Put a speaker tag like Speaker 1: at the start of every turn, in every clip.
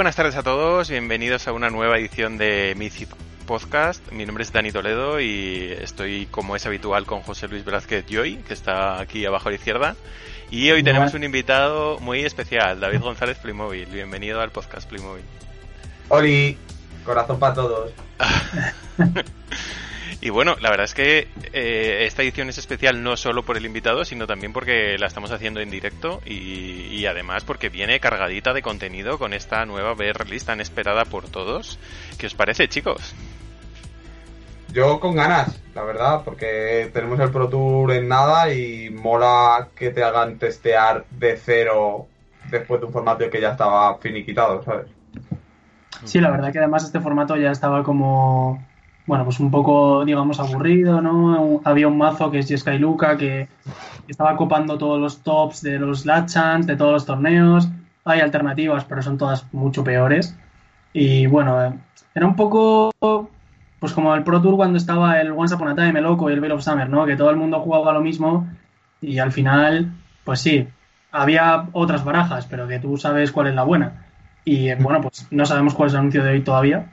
Speaker 1: buenas tardes a todos, bienvenidos a una nueva edición de Mythic Podcast. Mi nombre es Dani Toledo y estoy, como es habitual, con José Luis Velázquez Joy, que está aquí abajo a la izquierda. Y hoy tenemos un invitado muy especial, David González Playmobil. Bienvenido al podcast Playmobil.
Speaker 2: Oli, corazón para todos.
Speaker 1: Y bueno, la verdad es que eh, esta edición es especial no solo por el invitado, sino también porque la estamos haciendo en directo y, además porque viene cargadita de contenido con esta nueva VR list tan esperada por todos. ¿Qué os parece, chicos?
Speaker 2: Yo con ganas, la verdad, porque tenemos el Pro Tour en nada y mola que te hagan testear de cero después de un formato que ya estaba finiquitado, ¿sabes?
Speaker 3: Sí, la verdad que además este formato ya estaba como bueno, pues un poco, digamos, aburrido, ¿no? Había un mazo que es Jeskai Luca que estaba copando todos los tops de los Lachans, de todos los torneos. Hay alternativas, pero son todas mucho peores. Y bueno, eh, era un poco pues como el Pro Tour cuando estaba el Once Upon a Time, el Loco y el Veil of Summer, ¿no? Que todo el mundo jugaba lo mismo y al final, pues sí, había otras barajas, pero que tú sabes cuál es la buena. Y eh, bueno, pues no sabemos cuál es el anuncio de hoy todavía,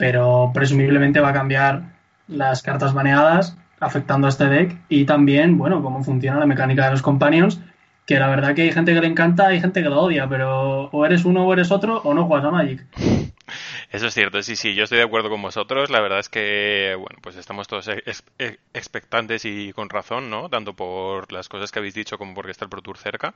Speaker 3: pero presumiblemente va a cambiar las cartas baneadas afectando a este deck y también, bueno, cómo funciona la mecánica de los companions, que la verdad que hay gente que le encanta, hay gente que lo odia, pero o eres uno o eres otro o no juegas a Magic.
Speaker 1: Eso es cierto, sí, sí, yo estoy de acuerdo con vosotros. La verdad es que, bueno, pues estamos todos expectantes y con razón, ¿no? Tanto por las cosas que habéis dicho como porque está el Pro Tour cerca.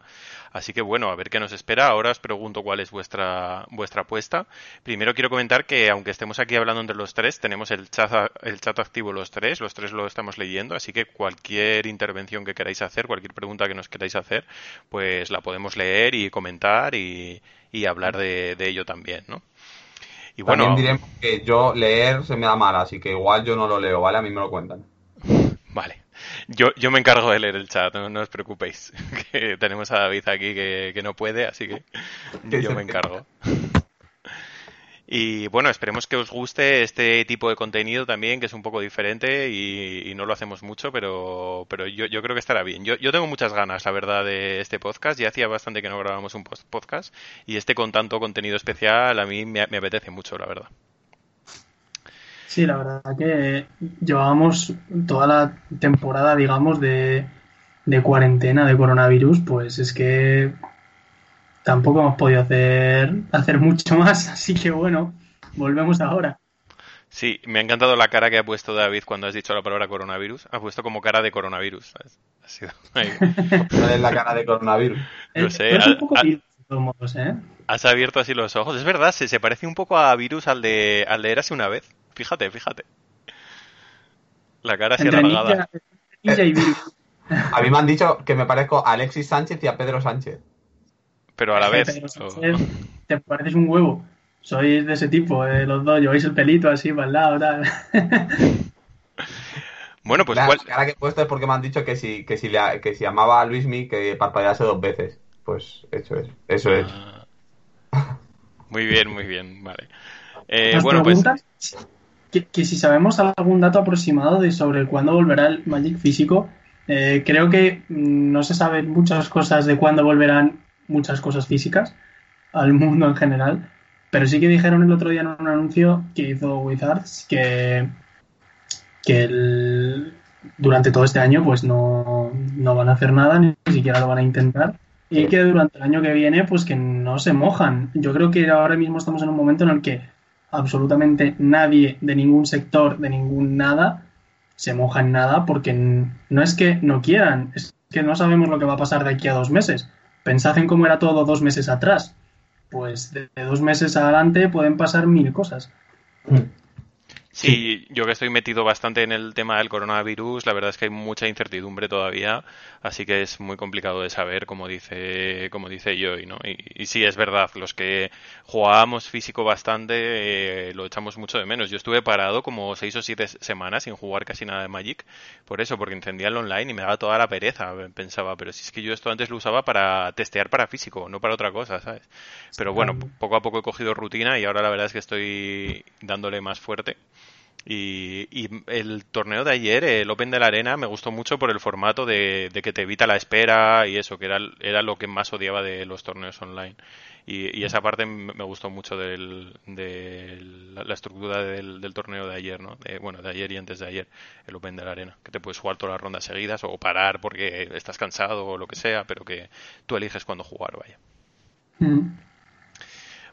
Speaker 1: Así que, bueno, a ver qué nos espera. Ahora os pregunto cuál es vuestra, vuestra apuesta. Primero quiero comentar que, aunque estemos aquí hablando entre los tres, tenemos el chat, el chat activo los tres, los tres lo estamos leyendo, así que cualquier intervención que queráis hacer, cualquier pregunta que nos queráis hacer, pues la podemos leer y comentar y, hablar de ello también, ¿no?
Speaker 2: Y bueno, También diremos que yo leer se me da mal, así que igual yo no lo leo, ¿vale? A mí me lo cuentan.
Speaker 1: Vale. Yo, yo me encargo de leer el chat, no, os preocupéis. Que tenemos a David aquí que, que no puede, así que yo me encargo. Y bueno, esperemos que os guste este tipo de contenido también, que es un poco diferente y, no lo hacemos mucho, pero, pero yo, yo, creo que estará bien. Yo, tengo muchas ganas, la verdad, de este podcast. Ya hacía bastante que no grabábamos un podcast y este con tanto contenido especial a mí me, apetece mucho, la verdad.
Speaker 3: Sí, la verdad que llevábamos toda la temporada, digamos, de, de cuarentena de coronavirus, pues es que tampoco hemos podido hacer, hacer mucho más, así que bueno, volvemos ahora.
Speaker 1: Sí, me ha encantado la cara que ha puesto David cuando has dicho la palabra coronavirus. Ha puesto como cara de coronavirus. Ha sido
Speaker 2: es la cara de coronavirus?
Speaker 3: Yo sé. Es un poco de todos modos, ¿eh?
Speaker 1: Has abierto así los ojos. Es verdad, se, se parece un poco a virus al de, al de Érase una vez. Fíjate, fíjate. La cara así alargada.
Speaker 2: A mí me han dicho que me parezco a Alexis Sánchez y a Pedro Sánchez
Speaker 1: pero a la vez.
Speaker 3: Te pareces un huevo. Sois de ese tipo, eh, los dos, lleváis el pelito así para el lado, tal.
Speaker 1: bueno, pues
Speaker 2: la cara que he puesto es porque me han dicho que si, que si, le, que si amaba a Luismi, que parpadease dos veces. Pues eso es, eso es.
Speaker 1: Ah. Muy bien, muy bien, vale. Eh, bueno, pues...
Speaker 3: Que, que, si sabemos algún dato aproximado de sobre cuándo volverá el Magic físico, eh, creo que mm, no se saben muchas cosas de cuándo volverán muchas cosas físicas al mundo en general, pero sí que dijeron el otro día en un anuncio que hizo Wizards que, que durante todo este año pues no, no van a hacer nada, ni siquiera lo van a intentar y que durante el año que viene pues que no se mojan. Yo creo que ahora mismo estamos en un momento en el que absolutamente nadie de ningún sector, de ningún nada, se moja en nada porque no es que no quieran, es que no sabemos lo que va a pasar de aquí a dos meses. Pensad en cómo era todo dos meses atrás. Pues de dos meses adelante pueden pasar mil cosas.
Speaker 1: Mm. Sí, yo que estoy metido bastante en el tema del coronavirus, la verdad es que hay mucha incertidumbre todavía, así que es muy complicado de saber, como dice, como dice yo, ¿no? Y, y sí, es verdad, los que jugábamos físico bastante eh, lo echamos mucho de menos. Yo estuve parado como seis o siete semanas sin jugar casi nada de Magic, por eso, porque encendía el online y me daba toda la pereza, pensaba, pero si es que yo esto antes lo usaba para testear para físico, no para otra cosa, ¿sabes? Pero bueno, poco a poco he cogido rutina y ahora la verdad es que estoy dándole más fuerte. Y, y el torneo de ayer, el Open de la Arena, me gustó mucho por el formato de, de que te evita la espera y eso, que era, era lo que más odiaba de los torneos online. Y, y esa parte me gustó mucho del, de la, estructura del, torneo de ayer, ¿no? Bueno, de ayer y antes de ayer, el Open de la Arena. Que te puedes jugar todas las rondas seguidas o parar porque estás cansado o lo que sea, pero que tú eliges cuándo jugar, vaya.
Speaker 3: Mm.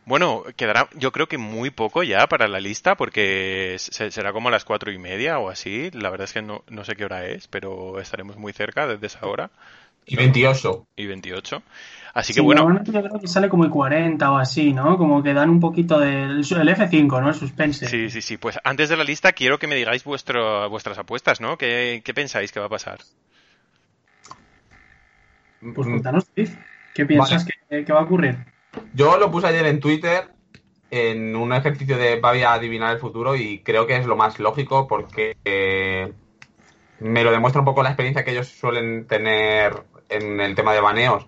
Speaker 1: Bueno, quedará yo creo que muy poco ya para la lista porque se- será como a las cuatro y media o así. La verdad es que no, no sé qué hora es, pero estaremos muy cerca desde esa hora
Speaker 2: Y 28.
Speaker 1: y 28. Así
Speaker 3: Sí,
Speaker 1: que bueno,
Speaker 3: normalmente yo creo que sale como el 40 o así, ¿no? Como que dan un poquito del el F5, ¿no? El suspense.
Speaker 1: sí, sí, sí. Pues antes de la lista quiero que me digáis vuestro, vuestras apuestas, ¿no? ¿Qué, qué pensáis que va a pasar?
Speaker 3: Pues cuéntanos, Steve, ¿qué piensas que, que va a ocurrir?
Speaker 2: Yo lo puse ayer en Twitter en un ejercicio de voy a adivinar el futuro y creo que es lo más lógico porque eh, me lo demuestra un poco la experiencia que ellos suelen tener en el tema de baneos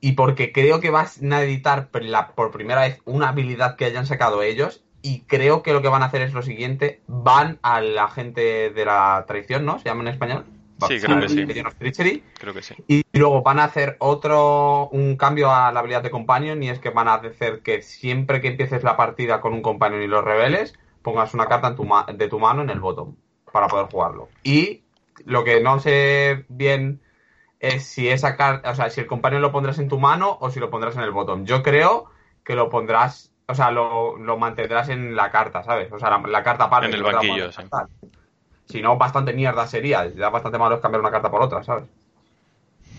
Speaker 2: y porque creo que van a editar por primera vez una habilidad que hayan sacado ellos y creo que lo que van a hacer es lo siguiente, van a la gente de la traición, ¿no? Se llama en español.
Speaker 1: Sí, creo que sí.
Speaker 2: Legion of Treachery.
Speaker 1: Creo que sí.
Speaker 2: Y luego van a hacer otro, un cambio a la habilidad de Companion y es que van a hacer que siempre que empieces la partida con un Companion y los reveles, pongas una carta en tu ma- de tu mano en el bottom para poder jugarlo. Y lo que no sé bien es si esa carta, o sea, si el Companion lo pondrás en tu mano o si lo pondrás en el bottom. Yo creo que lo pondrás, o sea, lo, lo mantendrás en la carta, ¿sabes? O sea, la, la carta aparte.
Speaker 1: En el banquillo,
Speaker 2: tal. Si no, bastante mierda sería. Ya bastante malo es cambiar una carta por otra, ¿sabes?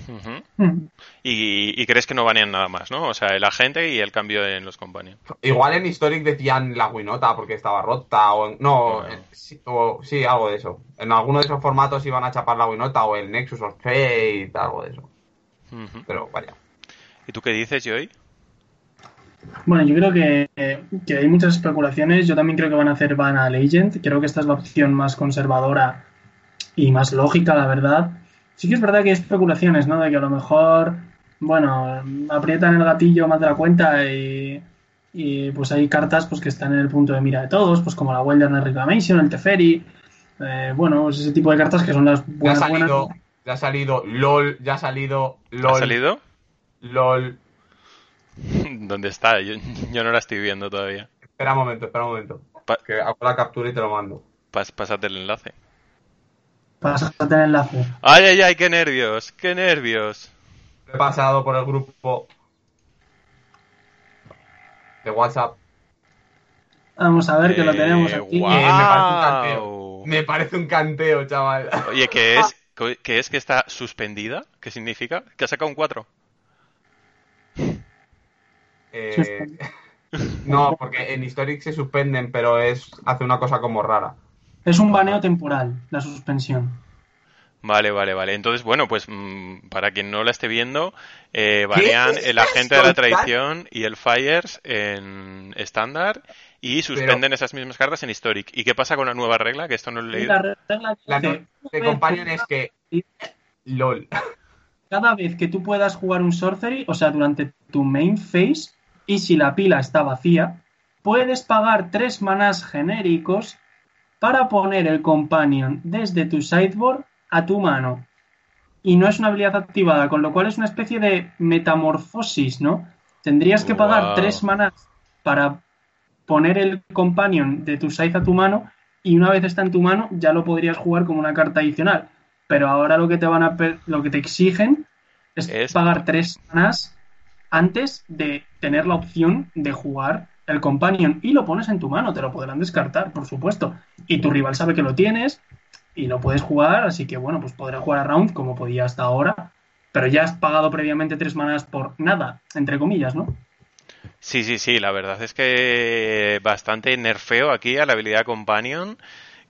Speaker 1: Ujú.
Speaker 3: Mm.
Speaker 1: y, y crees que no banean nada más, ¿no? O sea, el agente y el cambio en los companions.
Speaker 2: Igual en Historic decían la Winota porque estaba rota o en- no,
Speaker 1: Bueno.
Speaker 2: eh, sí, o- sí, algo de eso. En alguno de esos formatos iban a chapar la Winota o el Nexus of Fate, algo de eso. Pero vaya.
Speaker 1: ¿Y tú qué dices, Joy?
Speaker 3: Bueno, yo creo que, que hay muchas especulaciones. Yo también creo que van a hacer Van a Legend. Creo que esta es la opción más conservadora y más lógica, la verdad. Sí que es verdad que hay especulaciones, ¿no? De que a lo mejor, bueno, aprietan el gatillo más de la cuenta y, y, pues hay cartas pues que están en el punto de mira de todos, pues como la Wilderness Reclamation, el Teferi, eh, bueno, pues ese tipo de cartas que son las
Speaker 2: Ya ha
Speaker 3: buenas,
Speaker 2: salido,
Speaker 3: buenas.
Speaker 2: ya ha salido LOL, ya ha salido LOL,
Speaker 1: ¿Ha salido?
Speaker 2: LOL.
Speaker 1: ¿Dónde está? Yo, yo no la estoy viendo todavía.
Speaker 2: Espera un momento, espera un momento.
Speaker 1: Pa-
Speaker 2: Que hago la captura y te lo mando.
Speaker 1: Pas- pásate el enlace.
Speaker 3: Pásate el enlace.
Speaker 1: ¡Ay, ay, ay! ¡Qué nervios! ¡Qué nervios!
Speaker 2: He pasado por el grupo de WhatsApp.
Speaker 3: Vamos a ver que lo tenemos
Speaker 1: Eh,
Speaker 3: aquí.
Speaker 1: guau.
Speaker 2: Eh, me parece un canteo. Me parece un canteo, chaval.
Speaker 1: Oye, ¿qué es? ¿Qué es que está suspendida? ¿Qué significa? ¿Que ha sacado un 4?
Speaker 2: Eh, no, porque en Historic se suspenden, pero es hace una cosa como rara.
Speaker 3: Es un baneo temporal, la suspensión.
Speaker 1: Vale, vale, vale. Entonces, bueno, pues mm, para quien no la esté viendo, eh,
Speaker 2: ¿Qué
Speaker 1: banean
Speaker 2: es
Speaker 1: el agente de la traición y el Fires en estándar y suspenden esas mismas cartas en Historic. ¿Y qué pasa con la nueva regla? Que esto no lo he leído.
Speaker 3: La regla
Speaker 2: La
Speaker 3: dice,
Speaker 2: no- de Companion es que LOL.
Speaker 3: cada vez que tú puedas jugar un sorcery, o sea, durante tu main phase, y si la pila está vacía, puedes pagar tres manás genéricos para poner el companion desde tu sideboard a tu mano. Y no es una habilidad activada, con lo cual es una especie de metamorfosis, ¿no? Tendrías que pagar
Speaker 1: Wow.
Speaker 3: tres manás para poner el companion de tu side a tu mano y una vez está en tu mano ya lo podrías jugar como una carta adicional. Pero ahora lo que te van a lo que te exigen es,
Speaker 1: Es-
Speaker 3: pagar tres semanas antes de tener la opción de jugar el companion y lo pones en tu mano, te lo podrán descartar, por supuesto. Y tu rival sabe que lo tienes y lo puedes jugar, así que bueno, pues podrá jugar a round como podía hasta ahora, pero ya has pagado previamente tres manas por nada, entre comillas, ¿no?
Speaker 1: Sí, sí, sí, la verdad es que bastante nerfeo aquí a la habilidad Companion.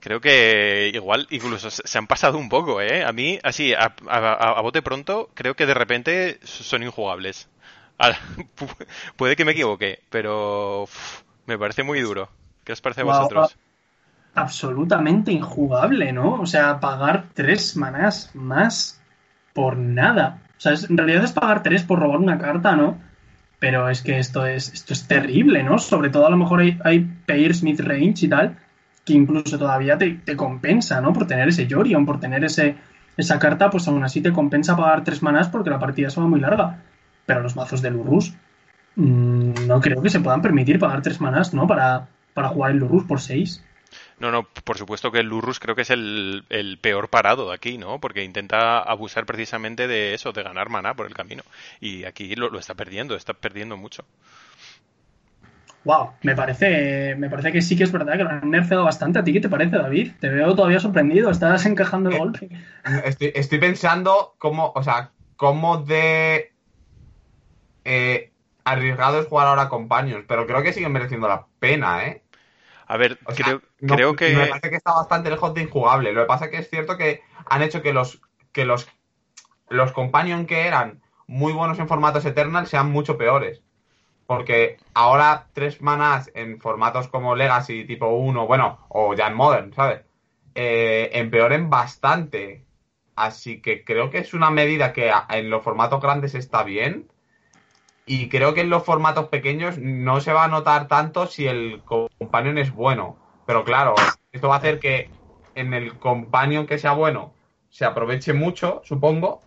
Speaker 1: Creo que igual incluso se han pasado un poco, ¿eh? A mí, así, a- a bote pronto, creo que de repente son injugables. Ahora, puede que me equivoque, pero uf, me parece muy duro. ¿Qué os parece a vosotros?
Speaker 3: absolutamente injugable, ¿no? O sea, pagar tres manás más por nada. O sea, es- en realidad es pagar tres por robar una carta, ¿no? Pero es que esto es, esto es terrible, ¿no? Sobre todo a lo mejor hay, hay pairs mid-range y tal, que incluso todavía te, te compensa, ¿no? Por tener ese Yorion, por tener ese, esa carta, pues aún así te compensa pagar tres manás porque la partida se va muy larga. Pero los mazos de Lurrus mmm, no creo que se puedan permitir pagar tres manás, ¿no? Para, para jugar el Lurrus por seis.
Speaker 1: No, no, por supuesto que el Lurrus creo que es el, el, peor parado de aquí, ¿no? Porque intenta abusar precisamente de eso, de ganar maná por el camino. Y aquí lo, lo está perdiendo, está perdiendo mucho.
Speaker 3: Wow, me parece, me parece que sí que es verdad que lo han nerfeado bastante. ¿A ti qué te parece, David? Te veo todavía sorprendido, estás encajando el golpe.
Speaker 2: Estoy, estoy pensando cómo, o sea, cómo de eh, arriesgado es jugar ahora con paños, pero creo que sigue mereciendo la pena, ¿eh?
Speaker 1: A ver,
Speaker 2: O sea,
Speaker 1: creo,
Speaker 2: no-
Speaker 1: creo que...
Speaker 2: Me parece que está bastante lejos de injugable. Lo que pasa es que es cierto que han hecho que los que los, los companion que eran muy buenos en formatos Eternal sean mucho peores. Porque ahora tres manás en formatos como Legacy tipo 1, bueno, o ya en Modern, ¿sabes? Eh, empeoren bastante. Así que creo que es una medida que en los formatos grandes está bien. Y creo que en los formatos pequeños no se va a notar tanto si el companion es bueno. Pero claro, esto va a hacer que en el companion que sea bueno se aproveche mucho, supongo.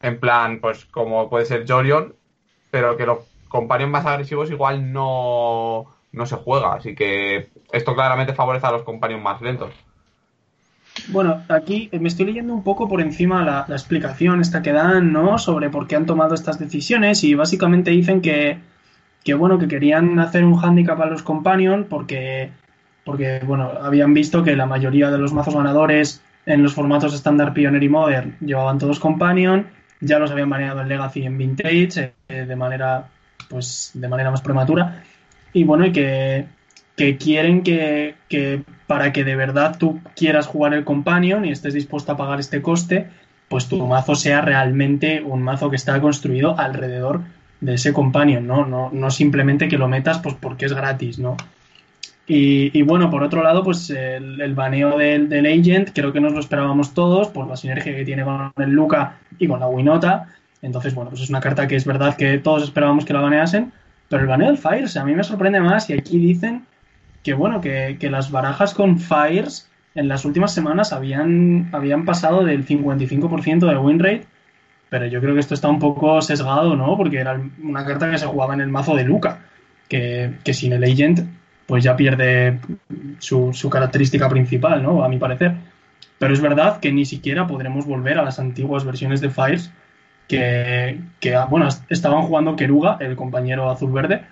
Speaker 2: En plan, pues como puede ser Jorion, pero que los companions más agresivos igual no, no se juega. Así que esto claramente favorece a los companions más lentos.
Speaker 3: Bueno, aquí me estoy leyendo un poco por encima la, la explicación esta que dan, ¿no? Sobre por qué han tomado estas decisiones y básicamente dicen que, que bueno, que querían hacer un handicap a los companion porque, porque, bueno, habían visto que la mayoría de los mazos ganadores en los formatos estándar Pioneer y Modern llevaban todos companion, ya los habían baneado en Legacy y en Vintage eh, de manera, pues, de manera más prematura y bueno, y que, que quieren que, que para que de verdad tú quieras jugar el Companion y estés dispuesto a pagar este coste, pues tu mazo sea realmente un mazo que está construido alrededor de ese Companion, ¿no? No, no simplemente que lo metas pues porque es gratis, ¿no? Y, bueno, por otro lado, pues el, baneo del, Agent creo que nos lo esperábamos todos por la sinergia que tiene con el Luca y con la Winota. Entonces, bueno, pues es una carta que es verdad que todos esperábamos que la baneasen, pero el baneo del Fires a mí me sorprende más y aquí dicen que bueno, que, que las barajas con Fires en las últimas semanas habían, habían pasado del 55% de win rate, pero yo creo que esto está un poco sesgado, ¿no? Porque era una carta que se jugaba en el mazo de Luca, que, que sin el Agent pues ya pierde su, su característica principal, ¿no? A mi parecer. Pero es verdad que ni siquiera podremos volver a las antiguas versiones de Fires que, que, bueno, estaban jugando Keruga, el compañero azul-verde,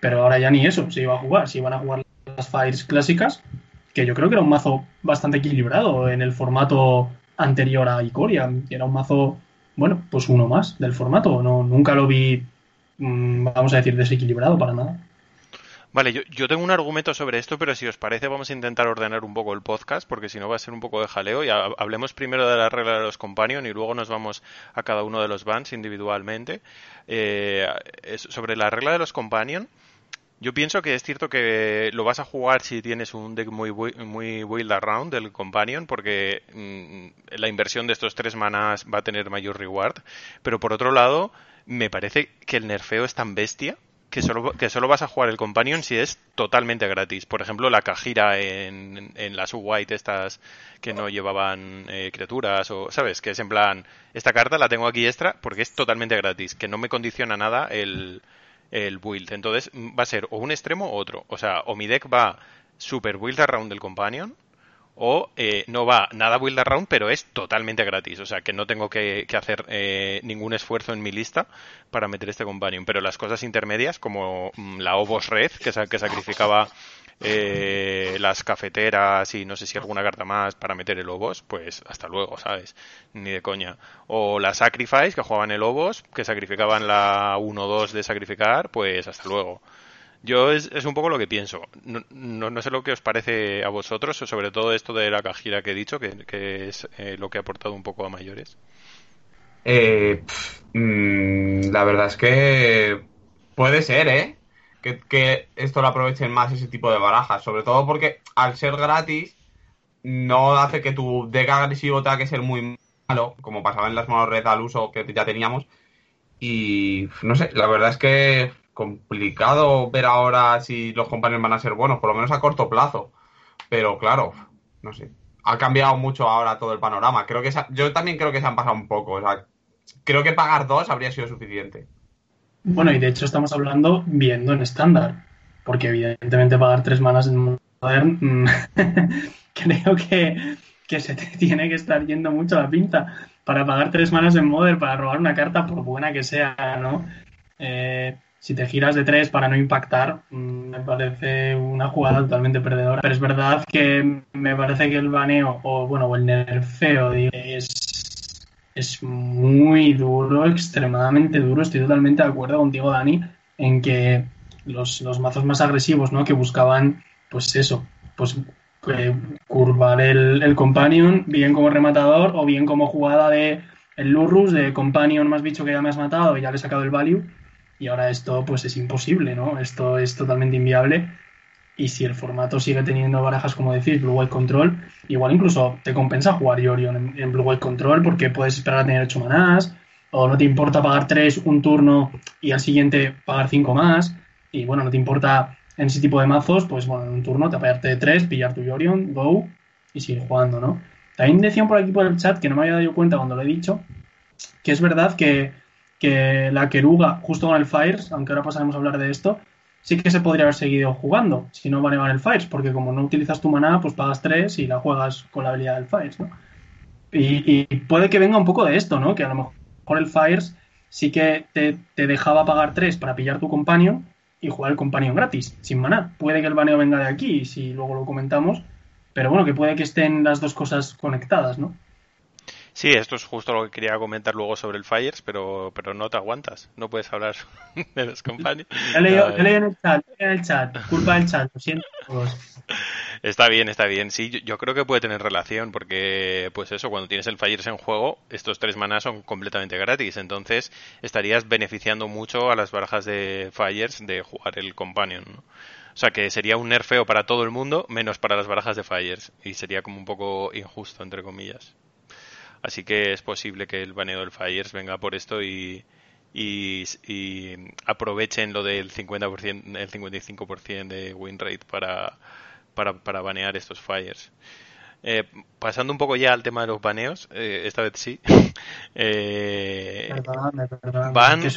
Speaker 3: pero ahora ya ni eso se iba a jugar, se iban a jugar las Fires clásicas, que yo creo que era un mazo bastante equilibrado en el formato anterior a Ikoria, era un mazo, bueno, pues uno más del formato, no, nunca lo vi, mmm, vamos a decir, desequilibrado para nada.
Speaker 1: Vale, yo, yo, tengo un argumento sobre esto, pero si os parece vamos a intentar ordenar un poco el podcast, porque si no va a ser un poco de jaleo. Y hablemos primero de la regla de los companion y luego nos vamos a cada uno de los bans individualmente. Eh, sobre la regla de los companion, yo pienso que es cierto que lo vas a jugar si tienes un deck muy muy build around del companion, porque mmm, la inversión de estos tres manas va a tener mayor reward. Pero por otro lado, me parece que el nerfeo es tan bestia que solo, que solo vas a jugar el Companion si es totalmente gratis. Por ejemplo, la Kajira en, en las White estas que no llevaban eh, criaturas o, ¿sabes? Que es en plan, esta carta la tengo aquí extra porque es totalmente gratis, que no me condiciona nada el, el build. Entonces va a ser o un extremo o otro. O sea, o mi deck va super build around del Companion o eh, no va nada build around, pero es totalmente gratis. O sea, que no tengo que, que hacer eh, ningún esfuerzo en mi lista para meter este companion. Pero las cosas intermedias, como mmm, la Obos Red, que, que sacrificaba eh, las cafeteras y no sé si alguna carta más para meter el Obos, pues hasta luego, ¿sabes? Ni de coña. O la Sacrifice, que jugaban el Obos, que sacrificaban la 1-2 de sacrificar, pues hasta luego. Yo es, es, un poco lo que pienso. No, no, sé lo que os parece a vosotros, sobre todo esto de la cajira que he dicho, que, es eh, lo que ha aportado un poco a mayores.
Speaker 2: Eh, pff, mmm, la verdad es que puede ser, ¿eh? Que, esto lo aprovechen más ese tipo de barajas. Sobre todo porque al ser gratis, no hace que tu deck agresivo tenga que ser muy malo, como pasaba en las monos red al uso que ya teníamos. Y no sé, la verdad es que complicado ver ahora si los compañeros van a ser buenos, por lo menos a corto plazo. Pero claro, no sé. Ha cambiado mucho ahora todo el panorama. Creo que yo también creo que se han pasado un poco. O sea, creo que pagar dos habría sido suficiente.
Speaker 3: Bueno, y de hecho estamos hablando viendo en estándar. Porque evidentemente pagar tres manas en Modern mm, creo que, que se te tiene que estar yendo mucho la pinta para pagar tres manas en Modern para robar una carta por buena que sea, ¿no? Eh, si te giras de tres para no impactar, mm, me parece una jugada totalmente perdedora. Pero es verdad que me parece que el baneo, o bueno, o el nerfeo, es, es muy duro, extremadamente duro. Estoy totalmente de acuerdo contigo, Dani, en que los, mazos más agresivos, ¿no? Que buscaban, pues eso, pues eh, curvar el, el, companion, bien como rematador o bien como jugada de el Lurrus, de companion más bicho que ya me has matado y ya le he sacado el value y ahora esto pues es imposible, ¿no? Esto es totalmente inviable. Y si el formato sigue teniendo barajas, como decís, Blue White Control, igual incluso te compensa jugar Yorion en, Blue White Control porque puedes esperar a tener 8 manás, o no te importa pagar 3 un turno y al siguiente pagar 5 más, y bueno, no te importa en ese tipo de mazos, pues bueno, en un turno te apagarte 3, pillar tu Yorion, go y seguir jugando, ¿no? También decían por aquí por el chat que no me había dado cuenta cuando lo he dicho, que es verdad que que la Keruga, justo con el Fires, aunque ahora pasaremos a hablar de esto, sí que se podría haber seguido jugando si no van el Fires, porque como no utilizas tu maná, pues pagas 3 y la juegas con la habilidad del Fires, ¿no? Y, puede que venga un poco de esto, ¿no? Que a lo mejor el Fires sí que te, dejaba pagar 3 para pillar tu companion y jugar el companion gratis, sin maná. Puede que el baneo venga de aquí, si luego lo comentamos, pero bueno, que puede que estén las dos cosas conectadas, ¿no?
Speaker 1: Sí, esto es justo lo que quería comentar luego sobre el Fires, pero, pero no te aguantas. No puedes hablar de los compañeros.
Speaker 3: He leído, en el chat, en el chat. Culpa del chat, lo siento.
Speaker 1: Está bien, está bien. Sí, yo, creo que puede tener relación porque, pues eso, cuando tienes el Fires en juego, estos tres manas son completamente gratis. Entonces estarías beneficiando mucho a las barajas de Fires de jugar el Companion. O sea que sería un nerfeo para todo el mundo, menos para las barajas de Fires. Y sería como un poco injusto, entre comillas. Así que es posible que el baneo del Fires venga por esto y, y, aprovechen lo del 50%, el 55% de win rate para, para, banear estos Fires. Eh, pasando un poco ya al tema de los baneos, eh, esta vez sí. eh, van,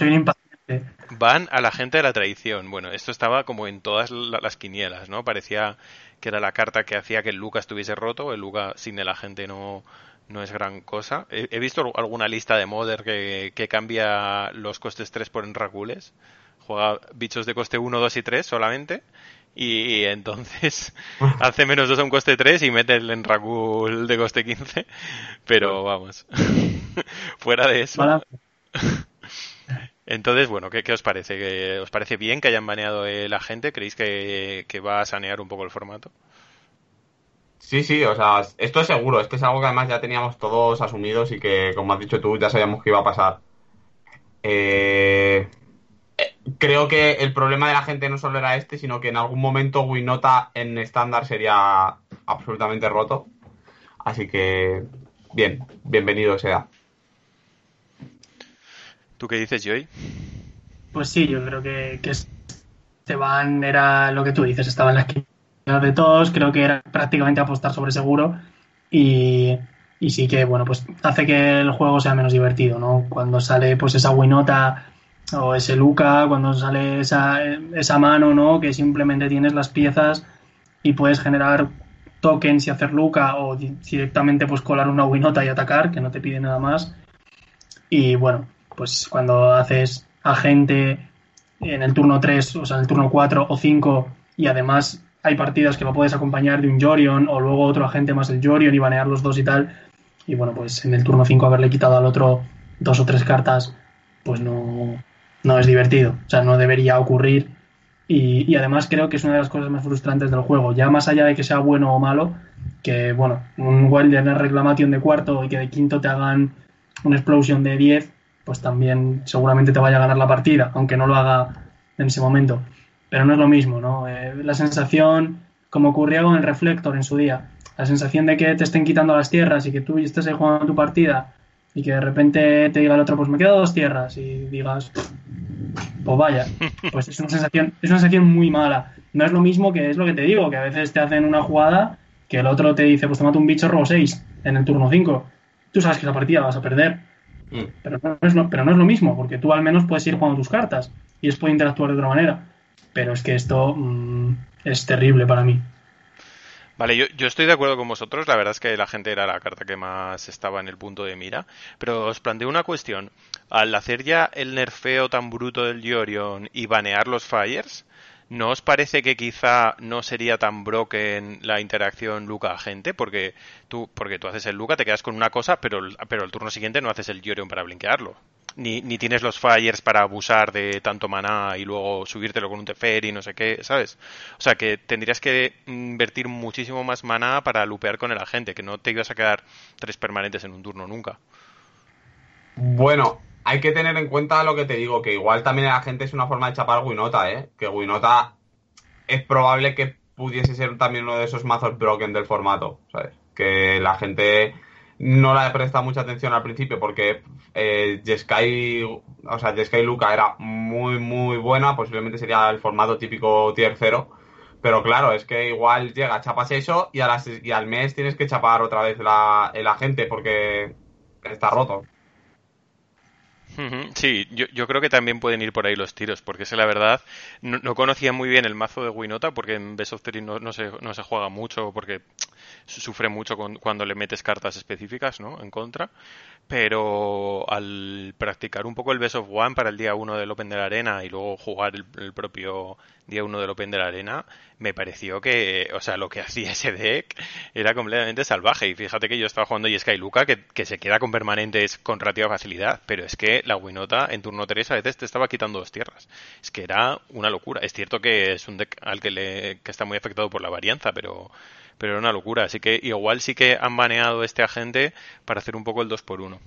Speaker 1: van a la gente de la traición. Bueno, esto estaba como en todas las quinielas, ¿no? Parecía que era la carta que hacía que el Luca estuviese roto. El Luca sin el agente no, no es gran cosa. He, visto alguna lista de modder que, que, cambia los costes 3 por enracules. Juega bichos de coste 1, 2 y 3 solamente. Y, entonces hace menos 2 a un coste 3 y mete el enracul de coste 15. Pero vamos. Fuera de eso. Entonces, bueno, ¿qué, ¿qué, os parece? ¿Os parece bien que hayan baneado el agente? ¿Creéis que, que va a sanear un poco el formato?
Speaker 2: Sí, sí, o sea, esto es seguro, es que es algo que además ya teníamos todos asumidos y que, como has dicho tú, ya sabíamos que iba a pasar. Eh, eh, creo que el problema de la gente no solo era este, sino que en algún momento Winota en estándar sería absolutamente roto. Así que, bien, bienvenido sea.
Speaker 1: ¿Tú qué dices, Joy?
Speaker 3: Pues sí, yo creo que, que Esteban era lo que tú dices, estaba en la esquina de todos, creo que era prácticamente apostar sobre seguro y, sí que, bueno, pues hace que el juego sea menos divertido, ¿no? Cuando sale pues esa Winota o ese Luca, cuando sale esa, esa mano, ¿no? Que simplemente tienes las piezas y puedes generar tokens y hacer Luca o directamente pues colar una Winota y atacar, que no te pide nada más. Y bueno, pues cuando haces agente en el turno 3, o sea, en el turno 4 o 5 y además hay partidas que lo puedes acompañar de un Jorion o luego otro agente más el Jorion y banear los dos y tal. Y bueno, pues en el turno 5 haberle quitado al otro dos o tres cartas, pues no, no es divertido. O sea, no debería ocurrir. Y, además creo que es una de las cosas más frustrantes del juego. Ya más allá de que sea bueno o malo, que bueno, un Wilder reclamation de cuarto y que de quinto te hagan una explosion de 10, pues también seguramente te vaya a ganar la partida, aunque no lo haga en ese momento pero no es lo mismo, ¿no? Eh, la sensación, como ocurría con el Reflector en su día, la sensación de que te estén quitando las tierras y que tú estés ahí jugando tu partida y que de repente te diga el otro, pues me quedo dos tierras y digas, pues vaya, pues es una sensación, es una sensación muy mala. No es lo mismo que es lo que te digo, que a veces te hacen una jugada que el otro te dice, pues te mato un bicho robo 6 en el turno 5. Tú sabes que la partida la vas a perder.
Speaker 2: Mm.
Speaker 3: Pero no, es lo, pero no es lo mismo, porque tú al menos puedes ir jugando tus cartas y después puede interactuar de otra manera. Pero es que esto mm, es terrible para mí.
Speaker 1: Vale, yo, estoy de acuerdo con vosotros. La verdad es que la gente era la carta que más estaba en el punto de mira. Pero os planteo una cuestión. Al hacer ya el nerfeo tan bruto del Yorion y banear los Fires, ¿no os parece que quizá no sería tan broken la interacción Luca-agente? Porque tú, porque tú haces el Luca, te quedas con una cosa, pero, pero el turno siguiente no haces el Yorion para blinkearlo ni, ni tienes los fires para abusar de tanto maná y luego subírtelo con un Teferi no sé qué, ¿sabes? O sea que tendrías que invertir muchísimo más maná para lupear con el agente, que no te ibas a quedar tres permanentes en un turno nunca.
Speaker 2: Bueno, hay que tener en cuenta lo que te digo, que igual también el agente es una forma de chapar Winota, ¿eh? Que Winota es probable que pudiese ser también uno de esos mazos broken del formato, ¿sabes? Que la gente no la he prestado mucha atención al principio porque eh, Jeskai, o sea, Jeskai Luca era muy, muy buena, posiblemente sería el formato típico tier 0. Pero claro, es que igual llega, chapas eso y, a las, y al mes tienes que chapar otra vez la, el agente porque está roto.
Speaker 1: Sí, yo, yo, creo que también pueden ir por ahí los tiros, porque es la verdad, no, conocía muy bien el mazo de Winota, porque en Best of Three no, no, se, no se juega mucho, porque sufre mucho cuando le metes cartas específicas, ¿no? En contra. Pero al practicar un poco el Best of One para el día 1 del Open de la Arena y luego jugar el, propio día 1 del Open de la Arena, me pareció que, o sea, lo que hacía ese deck era completamente salvaje. Y fíjate que yo estaba jugando y Sky Luca, que, que se queda con permanentes con relativa facilidad, pero es que la Winota en turno 3 a veces te estaba quitando dos tierras. Es que era una locura. Es cierto que es un deck al que, le, que está muy afectado por la varianza, pero pero era una locura. Así que igual sí que han baneado este agente para hacer un poco el 2 por 1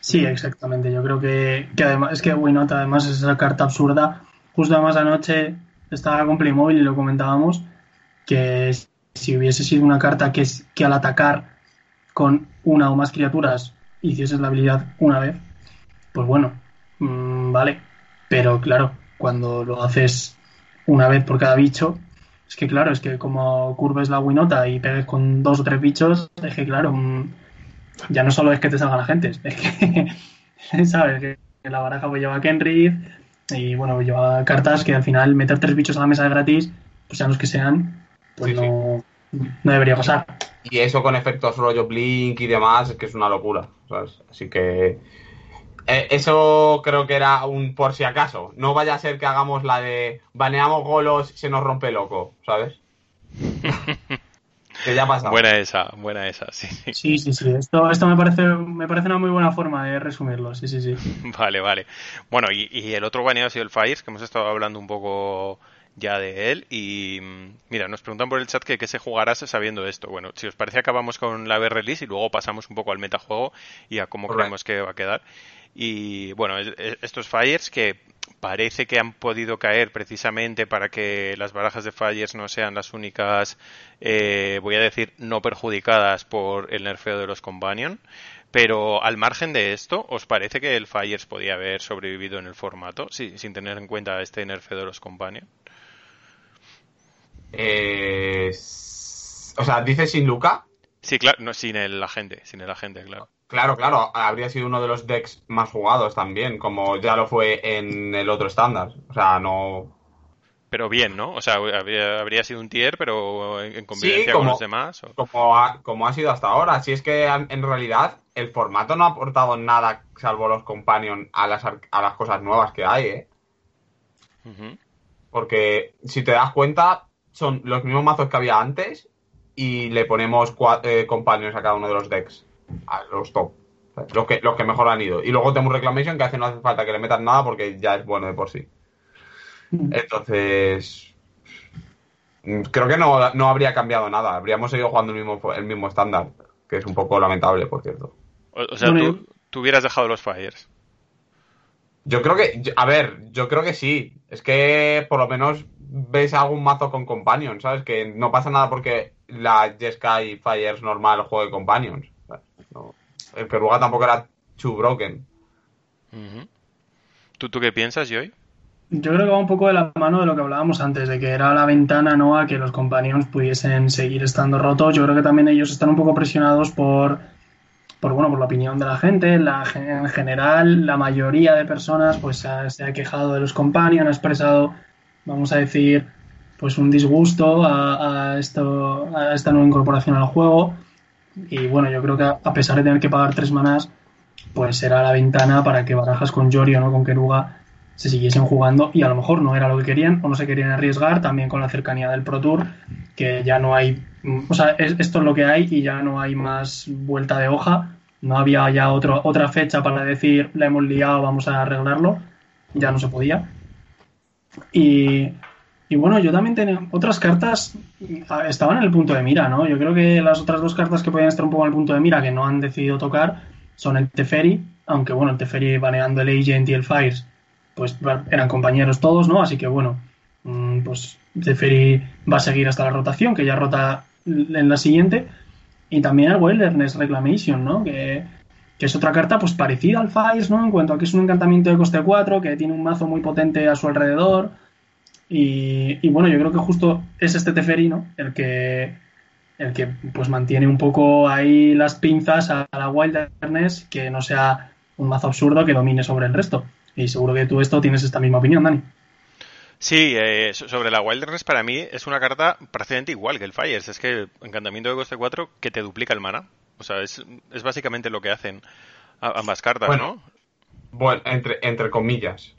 Speaker 3: Sí, exactamente. Yo creo que, además es que Winot además es esa carta absurda. Justo además anoche estaba con Playmobil y lo comentábamos que si hubiese sido una carta que, es, que al atacar con una o más criaturas hicieses la habilidad una vez, pues bueno, mmm, vale. Pero claro, cuando lo haces una vez por cada bicho, es que claro, es que como curves la winota y pegues con dos o tres bichos, es que claro, mm, ya no solo es que te salga la gente, es que, ¿sabes? Que la baraja pues lleva Kenrith y bueno, pues lleva cartas que al final meter tres bichos a la mesa gratis, pues ya los que sean, pues no, no debería pasar.
Speaker 2: Y eso con efectos rollo Blink y demás, es que es una locura, ¿sabes? Así que eh, eso creo que era un por si acaso. No vaya a ser que hagamos la de baneamos golos se nos rompe loco, ¿sabes? que ya ha pasado.
Speaker 1: Buena esa, buena esa, sí.
Speaker 3: Sí, sí, sí. Esto, esto me parece me parece una muy buena forma de resumirlo, sí, sí, sí.
Speaker 1: Vale, vale. Bueno, y, el otro baneado ha sido el Fires, que hemos estado hablando un poco ya de él. Y mira, nos preguntan por el chat que qué se jugará sabiendo esto. Bueno, si os parece, acabamos con la B-Release y luego pasamos un poco al metajuego y a cómo creemos que va a quedar. Y bueno, estos Fires que parece que han podido caer precisamente para que las barajas de Fires no sean las únicas, eh, voy a decir, no perjudicadas por el nerfeo de los Companion. Pero al margen de esto, ¿os parece que el Fires podía haber sobrevivido en el formato sí, sin tener en cuenta este nerfeo de los Companion?
Speaker 2: Eh, o sea, ¿dices sin Luca?
Speaker 1: Sí, claro, no, sin el agente, sin el agente, claro.
Speaker 2: Claro, claro, habría sido uno de los decks más jugados también, como ya lo fue en el otro estándar. O sea, no.
Speaker 1: Pero bien, ¿no? O sea, habría, sido un tier, pero en convivencia con los demás.
Speaker 2: Como, ha, como ha sido hasta ahora. Si es que en realidad el formato no ha aportado nada, salvo los Companion, a las, a las cosas nuevas que hay, ¿eh? Porque si te das cuenta, son los mismos mazos que había antes y le ponemos eh, Companions a cada uno de los decks a los top. Los que, los que mejor han ido. Y luego tenemos Reclamation que hace no hace falta que le metan nada porque ya es bueno de por sí. Mm. Entonces, creo que no, habría cambiado nada. Habríamos seguido jugando el mismo, el mismo estándar, que es un poco lamentable, por cierto.
Speaker 1: O, sea, tú, hubieras dejado los Fires.
Speaker 2: Yo creo que, a ver, yo creo que sí. Es que por lo menos ves algún mazo con Companions, ¿sabes? Que no pasa nada porque la Jeskai Fires normal juegue Companions. El Keruga tampoco era too broken.
Speaker 1: ¿Tú, ¿Tú qué piensas, Joy?
Speaker 3: yo creo que va un poco de la mano de lo que hablábamos antes, de que era la ventana ¿no? a que los compañeros pudiesen seguir estando rotos. Yo creo que también ellos están un poco presionados por, por bueno, por la opinión de la gente. La, en general, la mayoría de personas pues se ha, se ha quejado de los compañeros, ha expresado, vamos a decir, pues un disgusto a, a, esto, a esta nueva incorporación al juego. Y bueno, yo creo que a pesar de tener que pagar tres manas, pues será la ventana para que barajas con Yori o no con Keruga se siguiesen jugando. Y a lo mejor no era lo que querían o no se querían arriesgar también con la cercanía del Pro Tour que ya no hay o sea es, esto es lo que hay y ya no hay más vuelta de hoja. No había ya otro, otra fecha para decir la hemos liado vamos a arreglarlo ya no se podía. Y, y bueno yo también tenía otras cartas estaban en el punto de mira no yo creo que las otras dos cartas que podían estar un poco en el punto de mira que no han decidido tocar son el Teferi aunque bueno el Teferi baneando el Agent y el Fires pues eran compañeros todos, ¿no? Así que bueno, mm, pues Teferi va a seguir hasta la rotación, que ya rota en la siguiente. Y también el Wilderness Reclamation, ¿no? Que, que, es otra carta pues parecida al Fires, ¿no? En cuanto a que es un encantamiento de coste 4, que tiene un mazo muy potente a su alrededor. Y, y bueno, yo creo que justo es este Teferi, ¿no? El que, el que pues mantiene un poco ahí las pinzas a la Wilderness, que no sea un mazo absurdo que domine sobre el resto. Y seguro que tú esto tienes esta misma opinión, Dani.
Speaker 1: Sí, eh, sobre la Wilderness para mí es una carta prácticamente igual que el Fires. Es que encantamiento de coste 4 que te duplica el mana. O sea, es, es básicamente lo que hacen ambas cartas,
Speaker 2: bueno,
Speaker 1: ¿no?
Speaker 2: Bueno, entre, entre comillas.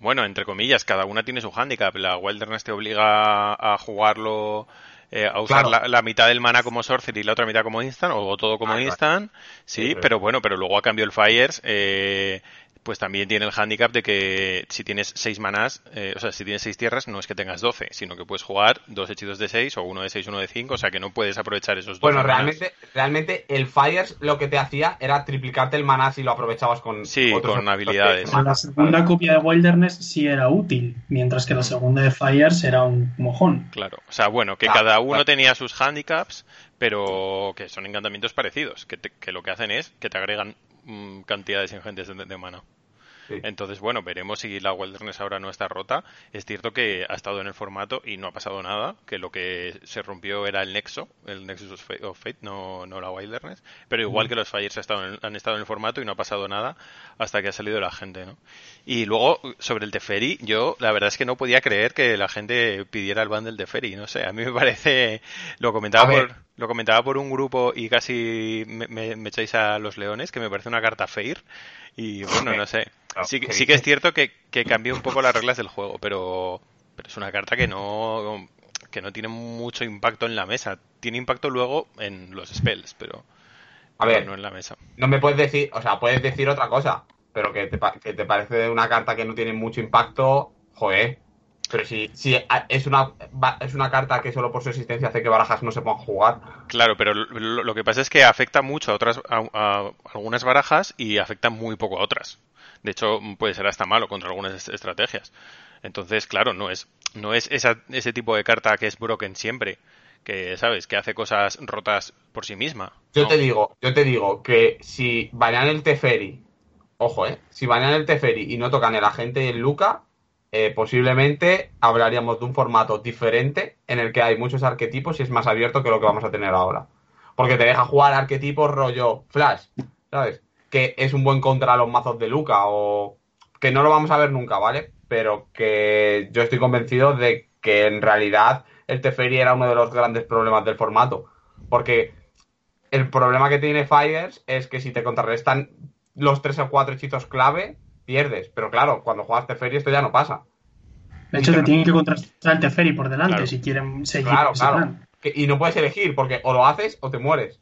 Speaker 1: Bueno, entre comillas, cada una tiene su handicap. La Wilderness te obliga a jugarlo eh, a usar claro. la, la, mitad del mana como sorcery y la otra mitad como instant, o todo como ah, instant, claro. sí, pero bueno, pero luego a cambio el Fires eh, pues también tiene el handicap de que si tienes seis manás, eh, o sea, si tienes seis tierras, no es que tengas 12, sino que puedes jugar dos hechizos de 6 o uno de 6, uno de 5, o sea que no puedes aprovechar esos dos.
Speaker 2: Bueno, realmente, realmente el Fires lo que te hacía era triplicarte el maná si lo aprovechabas con,
Speaker 1: sí, otros con habilidades.
Speaker 3: La segunda copia de Wilderness sí era útil, mientras que la segunda de Fires era un mojón.
Speaker 1: Claro, o sea, bueno, que claro, cada uno claro. tenía sus handicaps, pero que son encantamientos parecidos, que, te, que lo que hacen es que te agregan mmm, cantidades ingentes de, de mana. Sí. Entonces, bueno, veremos si la Wilderness ahora no está rota. Es cierto que ha estado en el formato y no ha pasado nada, que lo que se rompió era el Nexo, el Nexus of Fate, no, no la Wilderness. Pero igual mm. que los Fires han estado, en, han estado en el formato y no ha pasado nada hasta que ha salido la gente, ¿no? Y luego, sobre el Teferi, yo la verdad es que no podía creer que la gente pidiera el bundle de Teferi, no sé, a mí me parece, lo comentaba por, lo comentaba por un grupo y casi me, me, me, echáis a los leones, que me parece una carta fair. Y bueno, no sé. Sí, sí que es cierto que, que cambió un poco las reglas del juego, pero, pero es una carta que no, que no tiene mucho impacto en la mesa. Tiene impacto luego en los spells, pero,
Speaker 2: a ver,
Speaker 1: no en la mesa.
Speaker 2: No me puedes decir, o sea, puedes decir otra cosa, pero que te, que te parece una carta que no tiene mucho impacto, joder. Pero si, si es una es una carta que solo por su existencia hace que barajas no se puedan jugar.
Speaker 1: Claro, pero lo, lo que pasa es que afecta mucho a otras a, a, algunas barajas y afecta muy poco a otras. De hecho, puede ser hasta malo contra algunas estrategias. Entonces, claro, no es no es esa, ese tipo de carta que es broken siempre, que sabes, que hace cosas rotas por sí misma.
Speaker 2: Yo
Speaker 1: ¿no?
Speaker 2: te digo, yo te digo que si banean el Teferi, ojo, eh, si banean el Teferi y no tocan el agente y el Luca, eh, posiblemente hablaríamos de un formato diferente en el que hay muchos arquetipos y es más abierto que lo que vamos a tener ahora. Porque te deja jugar arquetipos rollo Flash, ¿sabes? Que es un buen contra los mazos de Luca o que no lo vamos a ver nunca, ¿vale? Pero que yo estoy convencido de que en realidad el Teferi era uno de los grandes problemas del formato. Porque el problema que tiene Fires es que si te contrarrestan los tres o cuatro hechizos clave, pierdes. Pero claro, cuando juegas Teferi esto ya no pasa.
Speaker 3: De hecho, te tienen que contrastar el Teferi por delante claro. si quieren seguir
Speaker 2: claro, ese claro. plan. Y no puedes elegir, porque o lo haces o te mueres.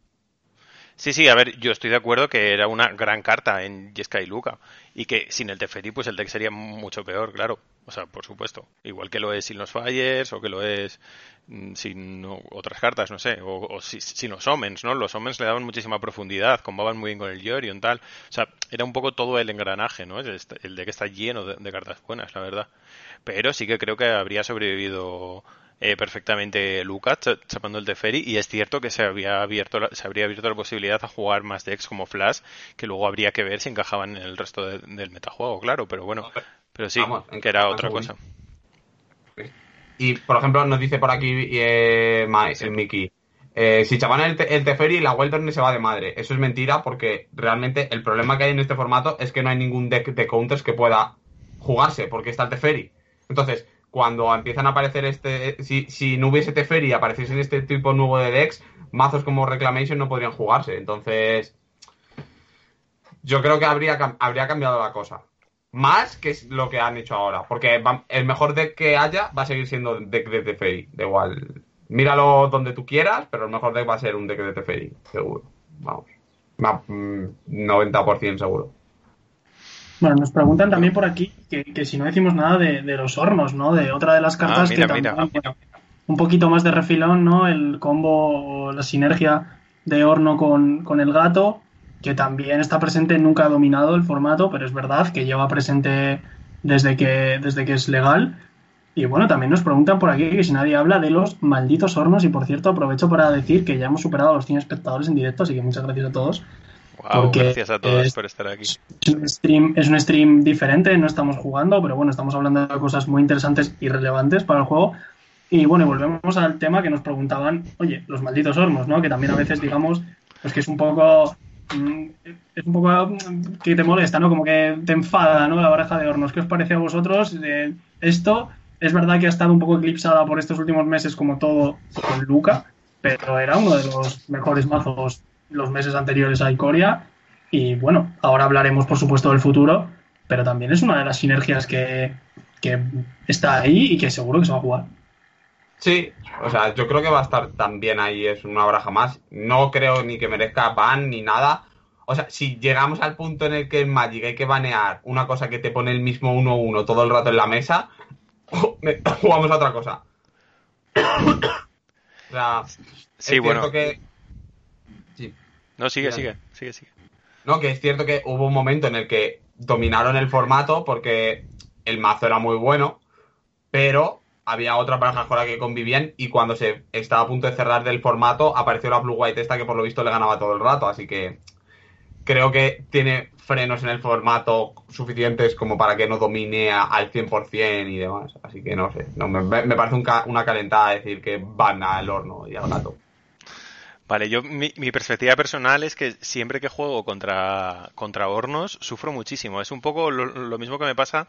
Speaker 1: Sí, sí, a ver, yo estoy de acuerdo que era una gran carta en Jeskai y Luca. Y que sin el Teferi, pues el deck sería mucho peor, claro. O sea, por supuesto. Igual que lo es sin los Fires o que lo es mm, sin otras cartas, no sé. O, o si, sin los Omens, ¿no? Los Omens le daban muchísima profundidad, combaban muy bien con el Yorion, tal. O sea, era un poco todo el engranaje, ¿no? El, el deck está lleno de, de cartas buenas, la verdad. Pero sí que creo que habría sobrevivido eh, perfectamente Lucas chapando el Teferi y es cierto que se había abierto se habría abierto la posibilidad a jugar más decks como Flash que luego habría que ver si encajaban en el resto del metajuego, claro, pero bueno, pero sí, que era otra cosa.
Speaker 2: Y por ejemplo nos dice por aquí eh, el Mickey eh, si chavan el, el Teferi, la Weltern se va de madre. Eso es mentira porque realmente el problema que hay en este formato es que no hay ningún deck de counters que pueda jugarse porque está el Teferi. Entonces, cuando empiezan a aparecer este. Si, si no hubiese Teferi y apareciesen este tipo nuevo de decks, mazos como Reclamation no podrían jugarse. Entonces. Yo creo que habría, habría cambiado la cosa. Más que lo que han hecho ahora. Porque el mejor deck que haya va a seguir siendo deck de Teferi. Da igual Míralo donde tú quieras, pero el mejor deck va a ser un deck de Teferi, seguro. Vamos. 90% mm, seguro.
Speaker 3: Bueno, nos preguntan también por aquí que, si no decimos nada de, los hornos, ¿no? De otra de las cartas ah, que también, un poquito más de refilón, ¿no? El combo o la sinergia de horno con, con, el gato, que también está presente, nunca ha dominado el formato, pero es verdad que lleva presente desde que, desde que es legal. Y bueno, también nos preguntan por aquí que si nadie habla de los malditos hornos. Y por cierto, aprovecho para decir que ya hemos superado a los 100 espectadores en directo, así que muchas gracias a todos.
Speaker 1: Gracias a todos por estar aquí.
Speaker 3: Es un, stream, es un stream diferente, no estamos jugando, pero bueno, estamos hablando de cosas muy interesantes y relevantes para el juego. Y bueno, volvemos al tema que nos preguntaban, oye, los malditos hornos, ¿no? Que también a veces, digamos, pues que es un poco mm, es un poco mm, que te molesta, ¿no? Como que te enfada, ¿no? La baraja de hornos. ¿Qué os parece a vosotros de esto? Es verdad que ha estado un poco eclipsada por estos últimos meses, como todo con Luca, pero era uno de los mejores mazos los meses anteriores a Icoria. Y bueno, ahora hablaremos, por supuesto, del futuro, pero también es una de las sinergias que, está ahí y que seguro que se va a jugar.
Speaker 2: Sí, o sea, yo creo que va a estar también ahí, es una baraja más. No creo ni que merezca ban ni nada. O sea, si llegamos al punto en el que en Magic hay que banear una cosa que te pone el mismo 1-1 todo el rato en la mesa, jugamos a otra cosa. o sea,
Speaker 1: sí, bueno. que. No, sigue, sigue, sigue, sigue.
Speaker 2: No, que es cierto que hubo un momento en el que dominaron el formato porque el mazo era muy bueno, pero había otra pareja con la que convivían y cuando se estaba a punto de cerrar del formato apareció la Blue White esta que por lo visto le ganaba todo el rato, así que creo que tiene frenos en el formato suficientes como para que no domine al 100% y demás. Así que no sé, no, me, parece una calentada decir que van al horno y al gato.
Speaker 1: Vale, yo mi, perspectiva personal es que siempre que juego contra, contra hornos sufro muchísimo. Es un poco lo mismo que me pasa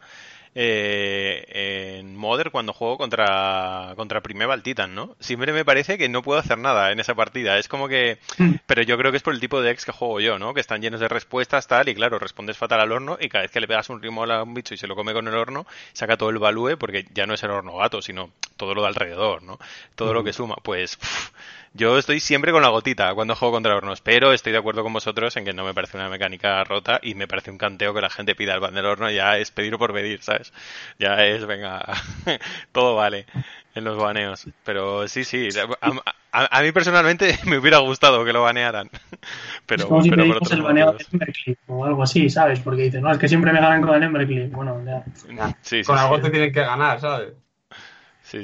Speaker 1: eh, en Modern cuando juego contra, contra Primeval Titan, ¿no? Siempre me parece que no puedo hacer nada en esa partida. Es como que... Hmm. Pero yo creo que es por el tipo de ex que juego yo, ¿no? Que están llenos de respuestas, tal, y claro, respondes fatal al horno y cada vez que le pegas un ritmo a un bicho y se lo come con el horno, saca todo el value porque ya no es el horno gato, sino todo lo de alrededor, ¿no? Todo lo que suma. Pues... Yo estoy siempre con la gotita cuando juego contra hornos, pero estoy de acuerdo con vosotros en que no me parece una mecánica rota y me parece un canteo que la gente pida el ban del horno ya es pedir por pedir, ¿sabes? Ya es, venga, todo vale en los baneos. Pero sí, sí, a, mí personalmente me hubiera gustado que lo banearan. Pero,
Speaker 3: es como si pero por el baneo de Emberclip o algo así, ¿sabes? Porque dicen, no, es que siempre me ganan con el Emberclip. Bueno, ya.
Speaker 2: con algo te tienen que ganar, ¿sabes?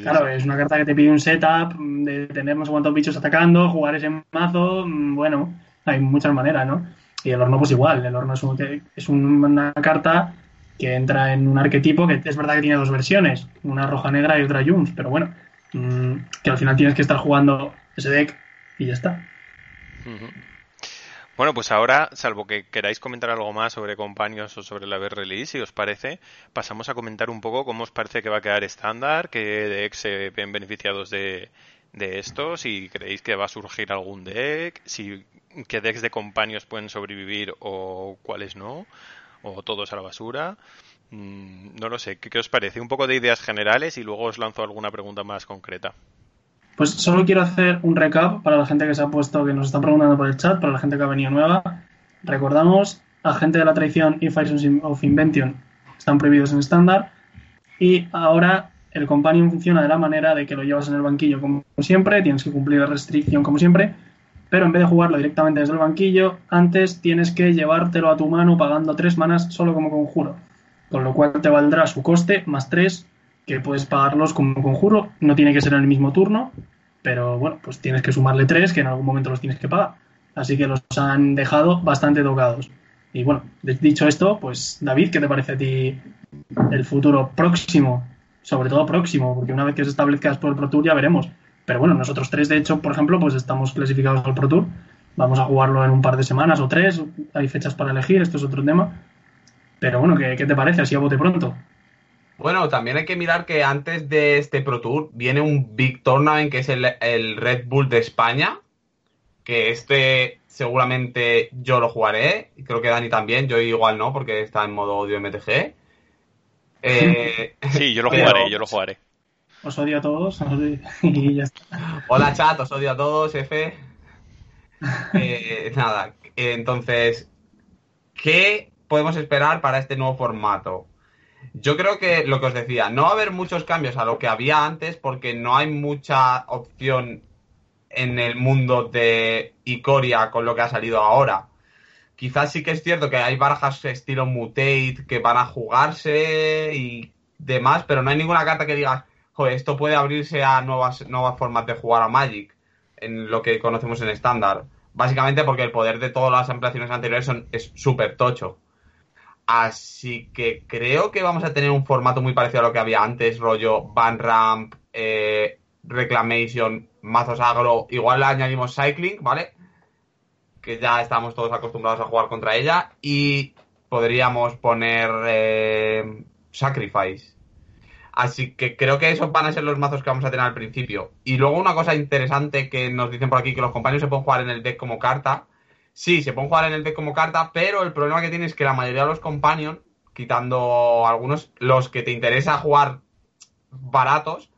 Speaker 3: Claro, es una carta que te pide un setup de tener no sé cuántos bichos atacando, jugar ese mazo, mm, bueno, hay muchas maneras, ¿no? Y el horno pues igual, el horno es, una carta que entra en un arquetipo que es verdad que tiene dos versiones, una roja negra y otra Junes, pero bueno, mm, que al final tienes que estar jugando ese deck y ya está.
Speaker 1: Bueno, pues ahora, salvo que queráis comentar algo más sobre Companions o sobre la ver release, si os parece, pasamos a comentar un poco cómo os parece que va a quedar estándar, qué decks se ven beneficiados de, de esto, si creéis que va a surgir algún deck, si qué decks de Companions pueden sobrevivir o cuáles no, o todos a la basura. Mm, no lo sé, ¿qué os parece? Un poco de ideas generales y luego os lanzo alguna pregunta más concreta.
Speaker 3: Pues solo quiero hacer un recap para la gente que se ha puesto, que nos está preguntando por el chat, para la gente que ha venido nueva. Recordamos, Agente de la Traición y Fires of Invention están prohibidos en estándar. Y ahora el Companion funciona de la manera de que lo llevas en el banquillo como siempre, tienes que cumplir la restricción como siempre, pero en vez de jugarlo directamente desde el banquillo, antes tienes que llevártelo a tu mano pagando tres manas solo como conjuro. Con lo cual te valdrá su coste más tres que puedes pagarlos como conjuro. No tiene que ser en el mismo turno, pero bueno, pues tienes que sumarle tres que en algún momento los tienes que pagar. Así que los han dejado bastante tocados. Y bueno, dicho esto, pues David, ¿qué te parece a ti el futuro próximo? Sobre todo próximo, porque una vez que se establezca por el Pro Tour ya veremos. Pero bueno, nosotros tres, de hecho, por ejemplo, pues estamos clasificados al Pro Tour. Vamos a jugarlo en un par de semanas o tres. Hay fechas para elegir, esto es otro tema. Pero bueno, ¿qué, qué te parece? Así a bote pronto.
Speaker 2: Bueno, también hay que mirar que antes de este Pro Tour viene un Big Tournament que es el, el Red Bull de España. Que este seguramente yo lo jugaré. Y creo que Dani también. Yo igual no, porque está en modo odio MTG.
Speaker 1: Eh, sí, yo lo
Speaker 3: pero-
Speaker 1: jugaré, yo lo jugaré.
Speaker 3: Os odio a todos y ya está.
Speaker 2: Hola chat, os odio a todos, F. Eh, nada, entonces, ¿qué podemos esperar para este nuevo formato? Yo creo que lo que os decía, no va a haber muchos cambios a lo que había antes porque no hay mucha opción en el mundo de Icoria con lo que ha salido ahora. Quizás sí que es cierto que hay barajas estilo Mutate que van a jugarse y demás, pero no hay ninguna carta que digas, joder, esto puede abrirse a nuevas, nuevas formas de jugar a Magic, en lo que conocemos en estándar. Básicamente porque el poder de todas las ampliaciones anteriores son, es súper tocho. Así que creo que vamos a tener un formato muy parecido a lo que había antes, rollo Van Ramp, eh, Reclamation, mazos agro. Igual le añadimos Cycling, ¿vale? Que ya estamos todos acostumbrados a jugar contra ella. Y podríamos poner eh, Sacrifice. Así que creo que esos van a ser los mazos que vamos a tener al principio. Y luego una cosa interesante que nos dicen por aquí, que los compañeros se pueden jugar en el deck como carta. Sí, se pueden jugar en el deck como carta, pero el problema que tiene es que la mayoría de los companions, quitando algunos, los que te interesa jugar baratos,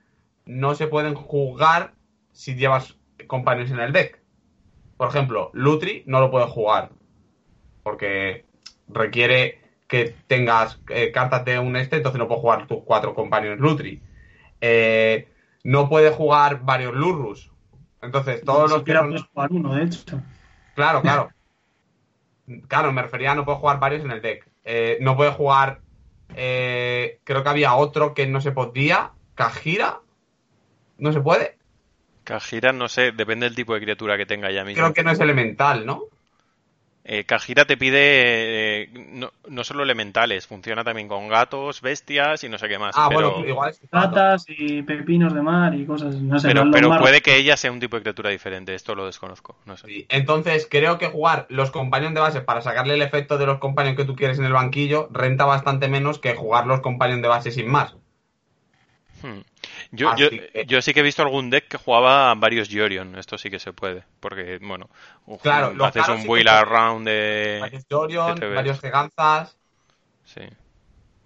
Speaker 2: no se pueden jugar si llevas companions en el deck. Por ejemplo, Lutri no lo puedes jugar. Porque requiere que tengas eh, cartas de un este, entonces no puedes jugar tus cuatro companions Lutri. Eh, no puedes jugar varios Lurrus. Entonces, todos los que
Speaker 3: puedes jugar uno, de hecho.
Speaker 2: Claro, claro. Claro, me refería a no puedo jugar varios en el deck. Eh, no puedo jugar. eh, creo que había otro que no se podía. Kajira. No se puede.
Speaker 1: Kajira, no sé, depende del tipo de criatura que tenga ya mismo.
Speaker 2: Creo que no es elemental, ¿no?
Speaker 1: Eh, Kajira te pide eh, no, no solo elementales, funciona también con gatos, bestias y no sé qué más.
Speaker 2: Ah,
Speaker 1: pero
Speaker 2: bueno, igual es.
Speaker 3: Ratas y pepinos de mar y cosas, no sé.
Speaker 1: pero, pero puede que ella sea un tipo de criatura diferente, esto lo desconozco. No sé.
Speaker 2: Sí. Entonces, creo que jugar los companions de base para sacarle el efecto de los companions que tú quieres en el banquillo renta bastante menos que jugar los companions de base sin más.
Speaker 1: Hmm. Yo, yo,
Speaker 2: que-
Speaker 1: yo sí que he visto algún deck que jugaba varios Yorion, esto sí que se puede, porque, bueno,
Speaker 2: Claro,
Speaker 1: haces un
Speaker 2: sí
Speaker 1: Wheel. Around de...
Speaker 2: Varios
Speaker 1: ves.
Speaker 2: varios Giganzas,
Speaker 1: Sí.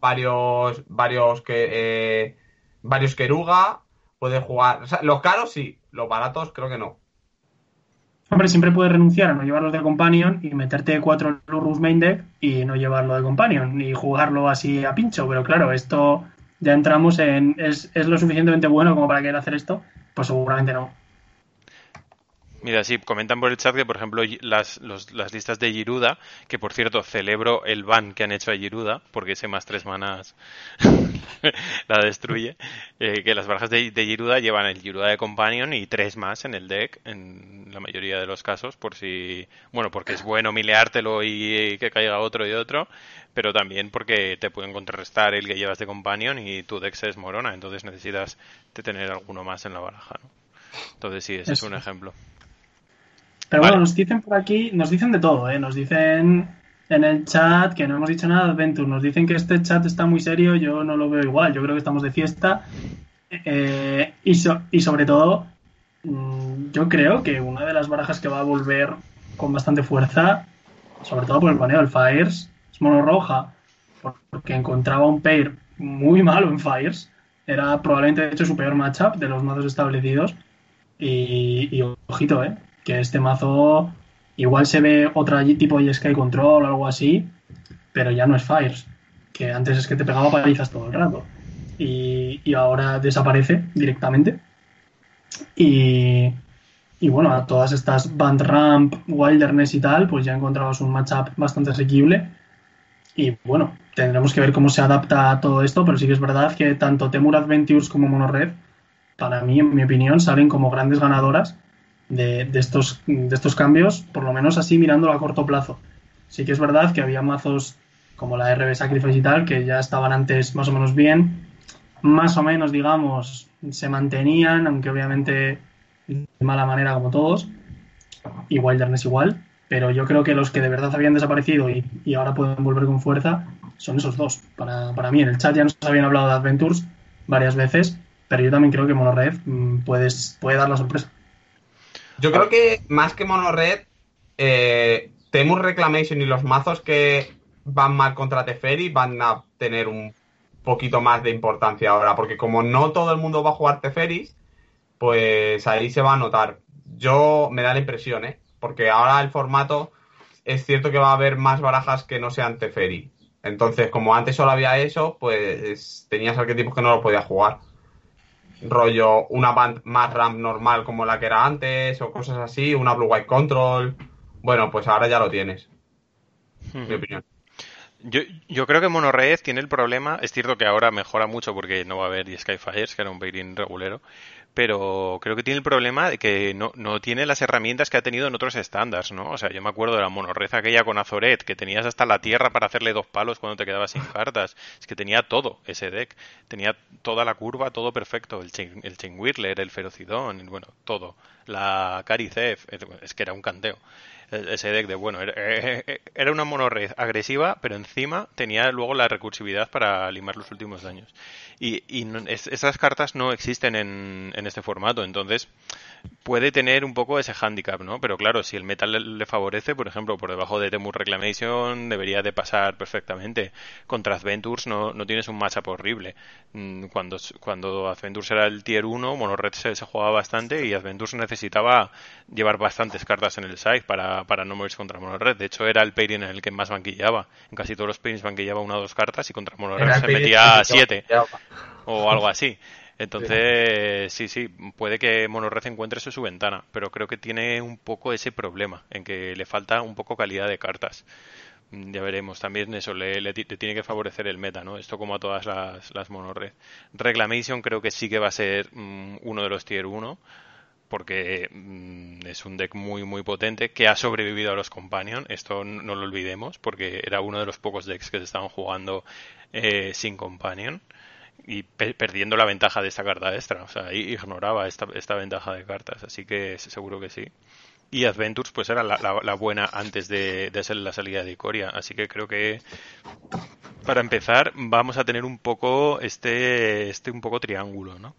Speaker 2: varios. varios que. eh, varios Keruga. Puedes jugar. o sea, los caros sí, los baratos creo que no.
Speaker 3: Hombre, siempre puedes renunciar a no llevarlos de Companion y meterte cuatro Lurrus main deck y no llevarlo de Companion y jugarlo así a pincho. Pero claro, esto ya entramos en. ¿Es, es lo suficientemente bueno como para querer hacer esto? Pues seguramente no.
Speaker 1: Mira, sí, comentan por el chat que, por ejemplo, y- las, los- las listas de Giruda, que por cierto celebro el ban que han hecho a Giruda, porque ese más tres manas la destruye, eh, que las barajas de, de Giruda llevan el Giruda de Companion y tres más en el deck, en la mayoría de los casos, por si, bueno, porque es bueno mileártelo y que caiga otro y otro, pero también porque te pueden contrarrestar el que llevas de Companion y tu deck se desmorona, entonces necesitas de tener alguno más en la baraja, ¿no? Entonces sí, ese es un ejemplo.
Speaker 3: Pero
Speaker 1: Vale.
Speaker 3: bueno, nos dicen por aquí, nos dicen de todo, ¿eh? Nos dicen en el chat que no hemos dicho nada de Adventure, nos dicen que este chat está muy serio, yo no lo veo igual, yo creo que estamos de fiesta. Eh, y, so- y sobre todo, mm, yo creo que una de las barajas que va a volver con bastante fuerza, sobre todo por el paneo del Fires, es mono roja, porque encontraba un pair muy malo en Fires, era probablemente de hecho su peor matchup de los mazos establecidos. Y, y ojito, ¿eh? Que este mazo igual se ve otra tipo de Sky Control o algo así, pero ya no es Fires. Que antes es que te pegaba palizas todo el rato. Y, y ahora desaparece directamente. Y, y bueno, a todas estas Band Ramp, Wilderness y tal, pues ya encontramos un matchup bastante asequible. Y bueno, tendremos que ver cómo se adapta a todo esto, pero sí que es verdad que tanto Temur Adventures como Monored, para mí, en mi opinión, salen como grandes ganadoras de, estos, de estos cambios, por lo menos así mirándolo a corto plazo. Sí que es verdad que había mazos como la RB Sacrifice y tal, que ya estaban antes más o menos bien, más o menos, digamos, se mantenían, aunque obviamente de mala manera como todos, y Wilderness igual, pero yo creo que los que de verdad habían desaparecido y, ahora pueden volver con fuerza son esos dos. Para, para, mí, en el chat ya nos habían hablado de Adventures varias veces, pero yo también creo que Monored mm, puedes, puede dar la sorpresa.
Speaker 2: Yo creo que más que Monored, eh, Temur Reclamation y los mazos que van mal contra Teferi van a tener un poquito más de importancia ahora, porque como no todo el mundo va a jugar Teferis, pues ahí se va a notar. Yo me da la impresión, ¿eh? Porque ahora el formato es cierto que va a haber más barajas que no sean Teferi. Entonces, como antes solo había eso, pues tenías arquetipos que no lo podías jugar. Rollo, una band más RAM normal como la que era antes, o cosas así, una Blue White Control. Bueno, pues ahora ya lo tienes. Mi opinión.
Speaker 1: Yo, yo creo que Monored tiene el problema, es cierto que ahora mejora mucho porque no va a haber Skyfires, que era un baiting regulero, pero creo que tiene el problema de que no, no tiene las herramientas que ha tenido en otros estándares, ¿no? O sea, yo me acuerdo de la Monored aquella con Azoret, que tenías hasta la tierra para hacerle dos palos cuando te quedabas sin cartas. Es que tenía todo ese deck, tenía toda la curva, todo perfecto, el Chain, el el Ferocidón, bueno, todo. La Caricef, es que era un canteo ese deck de bueno, era una monored agresiva, pero encima tenía luego la recursividad para limar los últimos daños. Y, y esas cartas no existen en, en este formato, entonces puede tener un poco ese handicap, ¿no? Pero claro, si el metal le, favorece, por ejemplo, por debajo de Temur Reclamation debería de pasar perfectamente. Contra Adventures no, no tienes un matchup horrible. Mm, cuando, cuando Adventures era el tier 1, Monored se, se jugaba bastante y Adventures necesitaba llevar bastantes cartas en el side para, para no morirse contra Monored. De hecho, era el pairing en el que más banquillaba. En casi todos los pairings banquillaba una o dos cartas y contra Monored se metía siete o algo así. Entonces, sí, sí, puede que Monored encuentre su, su ventana, pero creo que tiene un poco ese problema, en que le falta un poco calidad de cartas. Mm, ya veremos, también eso le, le, tiene que favorecer el meta, ¿no? Esto como a todas las, las monored. Reclamation creo que sí que va a ser mm, uno de los tier 1, porque mm, es un deck muy muy potente que ha sobrevivido a los Companion, esto no lo olvidemos, porque era uno de los pocos decks que se estaban jugando eh, sin Companion y perdiendo la ventaja de esta carta extra. O sea, ignoraba esta, esta ventaja de cartas. Así que seguro que sí. Y Adventures, pues era la, la, buena antes de, de, ser la salida de Icoria. Así que creo que para empezar vamos a tener un poco este, este un poco triángulo, ¿no?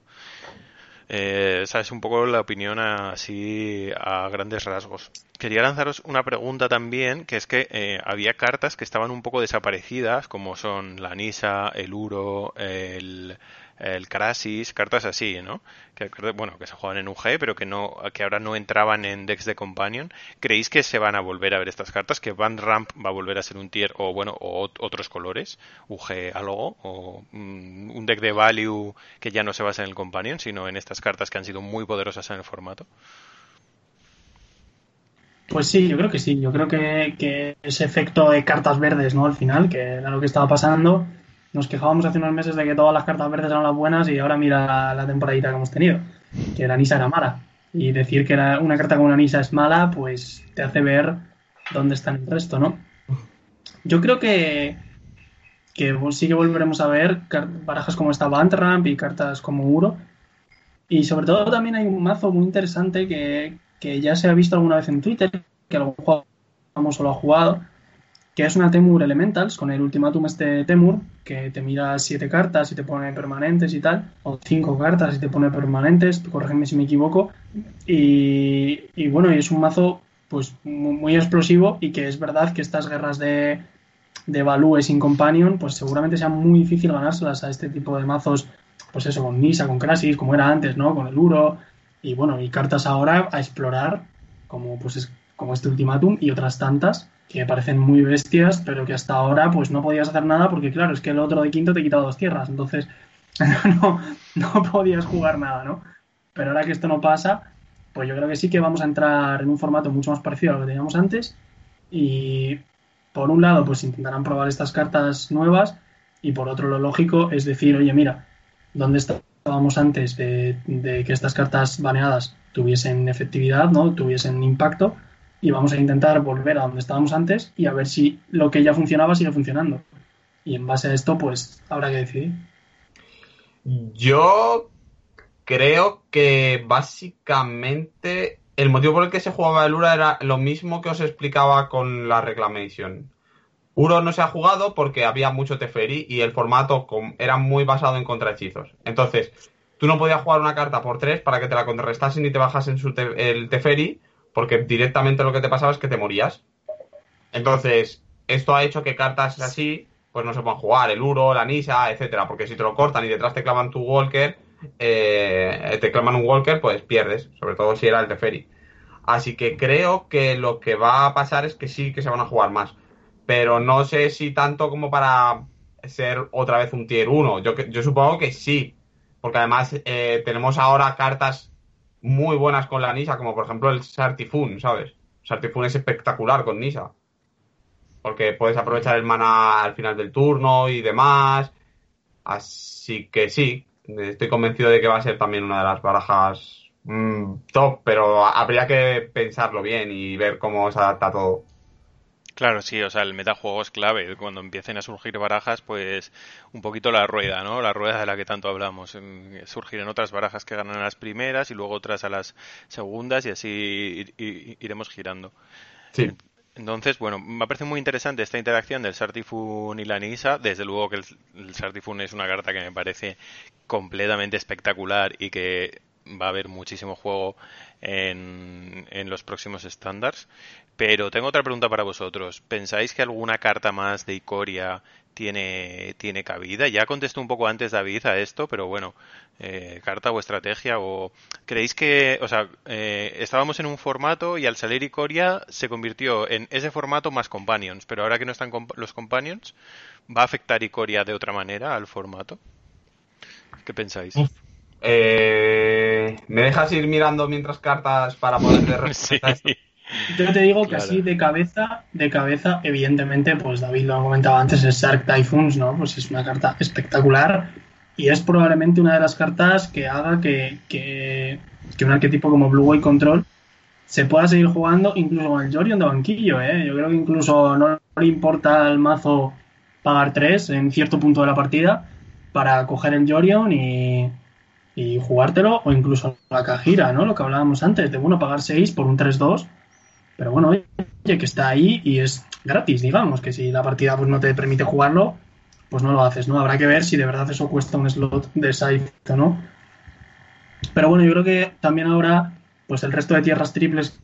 Speaker 1: Eh, esa es un poco la opinión así a grandes rasgos. Quería lanzaros una pregunta también, que es que eh, había cartas que estaban un poco desaparecidas, como son la Nisa, el Uro, el, el Crasis, cartas así, ¿no? Que, bueno, que se juegan en UG, pero que no, que ahora no entraban en decks de Companion. ¿Creéis que se van a volver a ver estas cartas? ¿Que Van Ramp va a volver a ser un tier o bueno, o otros colores? UG algo, o mm, un deck de value que ya no se basa en el Companion, sino en estas cartas que han sido muy poderosas en el formato.
Speaker 3: Pues sí, yo creo que sí. Yo creo que, que ese efecto de cartas verdes, ¿no? Al final, que era lo que estaba pasando, nos quejábamos hace unos meses de que todas las cartas verdes eran las buenas y ahora mira la temporadita que hemos tenido, que la Nisa era mala. Y decir que una carta como la Nisa es mala, pues te hace ver dónde está el resto, ¿no? Yo creo que, que sí que volveremos a ver barajas como esta Bandramp y cartas como Uro. Y sobre todo también hay un mazo muy interesante que, que ya se ha visto alguna vez en Twitter, que algún juego famoso lo ha jugado, que es una Temur Elementals con el ultimátum este Temur, que te mira siete cartas y te pone permanentes y tal, o cinco cartas y te pone permanentes, corrígeme si me equivoco, y, y bueno, y es un mazo pues muy explosivo y que es verdad que estas guerras de, de Value sin Companion, pues seguramente sea muy difícil ganárselas a este tipo de mazos, pues eso, con Nisa, con Crasis, como era antes, ¿no? Con el Uro, y bueno, y cartas ahora a explorar, como pues es, como este ultimátum y otras tantas, que parecen muy bestias, pero que hasta ahora pues no podías hacer nada porque claro, es que el otro de quinto te quitado dos tierras, entonces no, no podías jugar nada, ¿no? Pero ahora que esto no pasa, pues yo creo que sí que vamos a entrar en un formato mucho más parecido a lo que teníamos antes y por un lado, pues intentarán probar estas cartas nuevas y por otro, lo lógico es decir, oye, mira, ¿dónde estábamos antes de, de que estas cartas baneadas tuviesen efectividad, ¿no? tuviesen impacto? Y vamos a intentar volver a donde estábamos antes y a ver si lo que ya funcionaba sigue funcionando. Y en base a esto, pues habrá que decidir.
Speaker 2: Yo creo que básicamente el motivo por el que se jugaba el URA era lo mismo que os explicaba con la Reclamation. Uro no se ha jugado porque había mucho Teferi y el formato era muy basado en contrahechizos. Entonces, tú no podías jugar una carta por tres para que te la contrarrestasen y te bajasen su el Teferi, porque directamente lo que te pasaba es que te morías. Entonces, esto ha hecho que cartas así, pues no se puedan jugar, el Uro, la Nisa, etcétera, porque si te lo cortan y detrás te clavan tu Walker, eh, te claman un Walker, pues pierdes, sobre todo si era el Teferi. Así que creo que lo que va a pasar es que sí que se van a jugar más pero no sé si tanto como para ser otra vez un tier 1. Yo, yo supongo que sí, porque además eh, tenemos ahora cartas muy buenas con la Nisa, como por ejemplo el Sartifun, ¿sabes? Sartifun es espectacular con Nisa. Porque puedes aprovechar el mana al final del turno y demás. Así que sí, estoy convencido de que va a ser también una de las barajas mm, top, pero habría que pensarlo bien y ver cómo se adapta todo.
Speaker 1: Claro, sí, o sea, el metajuego es clave. Cuando empiecen a surgir barajas, pues un poquito la rueda, ¿no? La rueda de la que tanto hablamos. Surgir en otras barajas que ganan a las primeras y luego otras a las segundas y así iremos girando.
Speaker 2: Sí.
Speaker 1: Entonces, bueno, me parece muy interesante esta interacción del Sartifun y la Nisa. Desde luego que el, el Sartifun es una carta que me parece completamente espectacular y que va a haber muchísimo juego en, en los próximos estándares. Pero tengo otra pregunta para vosotros. ¿Pensáis que alguna carta más de Icoria tiene, tiene cabida? Ya contestó un poco antes David a esto, pero bueno, eh, carta o estrategia o creéis que, o sea, eh, estábamos en un formato y al salir Icoria se convirtió en ese formato más companions, pero ahora que no están los companions, ¿va a afectar Icoria de otra manera al formato? ¿Qué pensáis?
Speaker 2: Eh, ¿Me dejas ir mirando mientras cartas para poder esto?
Speaker 3: Yo te digo que así de cabeza, de cabeza, evidentemente, pues David lo ha comentado antes, es Shark Typhoons, ¿no? Pues es una carta espectacular y es probablemente una de las cartas que haga que, que, un arquetipo como Blue Way Control se pueda seguir jugando incluso con el Jorion de banquillo, ¿eh? Yo creo que incluso no le importa al mazo pagar 3 en cierto punto de la partida para coger el Jorion y, y jugártelo o incluso la Cajira, ¿no? Lo que hablábamos antes, de bueno, pagar 6 por un 3-2 pero bueno, oye, que está ahí y es gratis, digamos, que si la partida pues, no te permite jugarlo, pues no lo haces, ¿no? Habrá que ver si de verdad eso cuesta un slot de site o no. Pero bueno, yo creo que también ahora, pues el resto de tierras triples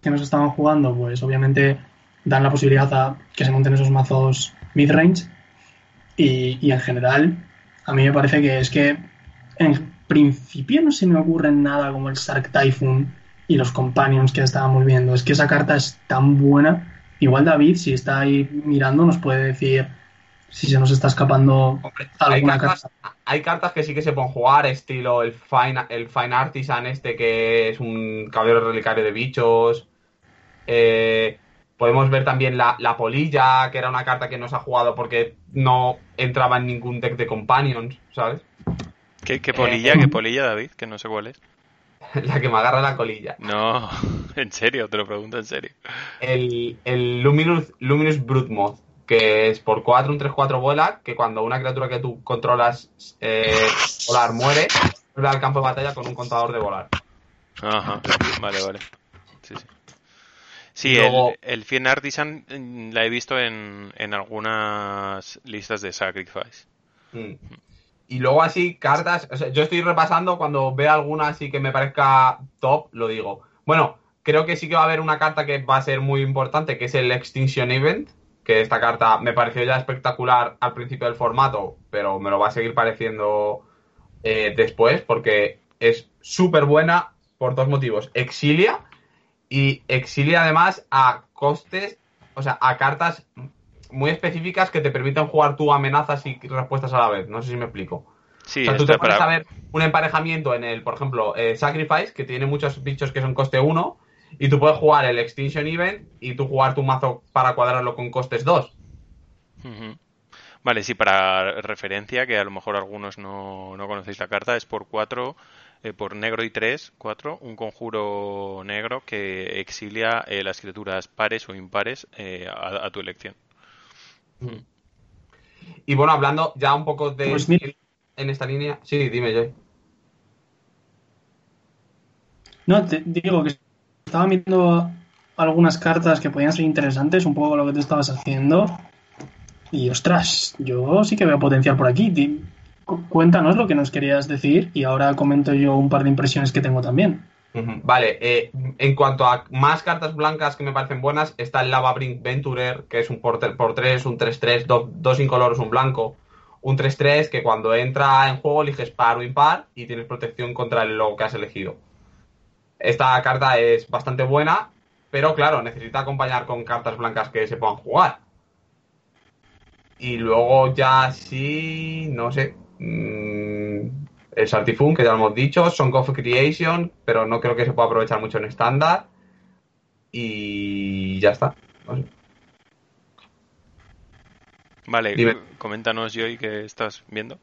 Speaker 3: que nos estaban jugando, pues obviamente dan la posibilidad a que se monten esos mazos mid-range. Y, en general, a mí me parece que es que principio no se me ocurre nada como el Shark Typhoon y los companions que estábamos viendo. Es que esa carta es tan buena. Igual David, si está ahí mirando, nos puede decir si se nos está escapando alguna
Speaker 2: hay cartas, carta. Hay cartas que sí que se pueden jugar, estilo el Fine, el Fine Artisan este que es un caballero relicario de bichos. Eh, podemos ver también la, la, polilla, que era una carta que no se ha jugado porque no entraba en ningún deck de companions, ¿sabes?
Speaker 1: ¿Qué, qué polilla? Eh, ¿Qué polilla, David? Que no sé cuál es.
Speaker 2: la que me agarra la colilla.
Speaker 1: No, en serio, te lo pregunto en serio.
Speaker 2: El, el Luminous, Luminous Brute que es por 4, un 3-4 vuela, que cuando una criatura que tú controlas eh, volar muere, vuelve al campo de batalla con un contador de volar.
Speaker 1: Ajá, vale, vale. Sí, sí. Sí, el, el Fien Artisan mm, la he visto en, en algunas listas de Sacrifice.
Speaker 2: Y luego así, cartas, yo estoy repasando, cuando veo alguna así que me parezca top, lo digo. Bueno, creo que sí que va a haber una carta que va a ser muy importante, que es el Extinction Event, que esta carta me pareció ya espectacular al principio del formato, pero me lo va a seguir pareciendo eh, después, porque es súper buena por dos motivos. Exilia, y exilia además a costes, o sea, a cartas muy específicas que te permiten jugar tú amenazas y respuestas a la vez. No sé si me explico.
Speaker 1: Sí,
Speaker 2: o sea, tú te puedes ver un emparejamiento en el, por ejemplo, eh, Sacrifice, que tiene muchos bichos que son coste 1, Y tú puedes jugar el Extinction Event y tú jugar tu mazo para cuadrarlo con costes 2.
Speaker 1: Vale, sí, para referencia, que a lo mejor algunos no, no conocéis la carta, es por 4, eh, por negro y 3, 4, un conjuro negro que exilia eh, las criaturas pares o impares eh, a, tu elección.
Speaker 2: Y bueno, hablando ya un poco de... Pues en esta línea... Sí, dime, Joy.
Speaker 3: No, te digo que estaba viendo algunas cartas que podían ser interesantes, un poco lo que tú estabas haciendo. Y ostras, yo sí que veo potencial por aquí. Cuéntanos lo que nos querías decir y ahora comento yo un par de impresiones que tengo también.
Speaker 2: Vale, eh, en cuanto a más cartas blancas que me parecen buenas, está el Lava Brink Venturer, que es un por, 3, un 3-3, dos incoloros, un blanco. Un 3-3 que cuando entra en juego eliges par o impar y tienes protección contra el logo que has elegido. Esta carta es bastante buena, pero claro, necesita acompañar con cartas blancas que se puedan jugar. Y luego ya sí, no sé. Mm, el Sartifun, que ya lo hemos dicho, Song of Creation, pero no creo que se pueda aprovechar mucho en estándar. Y ya está.
Speaker 1: Vale, coméntanos, Joy, qué estás viendo.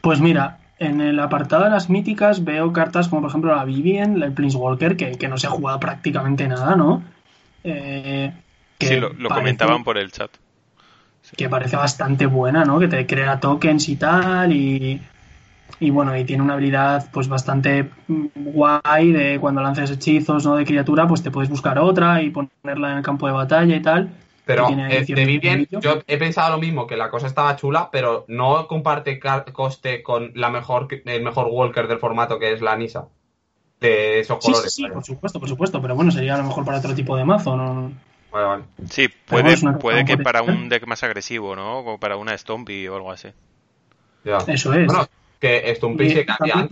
Speaker 3: Pues mira, en el apartado de las míticas veo cartas como por ejemplo la Vivien, la Walker, que, que no se ha jugado prácticamente nada, ¿no?
Speaker 1: Eh, sí, lo, comentaban por el chat.
Speaker 3: Que parece bastante buena, ¿no? Que te crea tokens y tal, y, y bueno, y tiene una habilidad pues bastante guay de cuando lances hechizos, ¿no? De criatura, pues te puedes buscar otra y ponerla en el campo de batalla y tal.
Speaker 2: Pero eh, de Vivien, yo he pensado lo mismo, que la cosa estaba chula, pero no comparte coste con la mejor, el mejor Walker del formato que es la Nisa. De esos colores.
Speaker 3: Sí, sí, por supuesto, por supuesto, pero bueno, sería a lo mejor para otro tipo de mazo, ¿no?
Speaker 2: Vale, vale.
Speaker 1: Sí, puede, puede que para un deck más agresivo, ¿no? O para una Stompy o algo así.
Speaker 3: Eso es. Bueno,
Speaker 2: que Stompy se cambia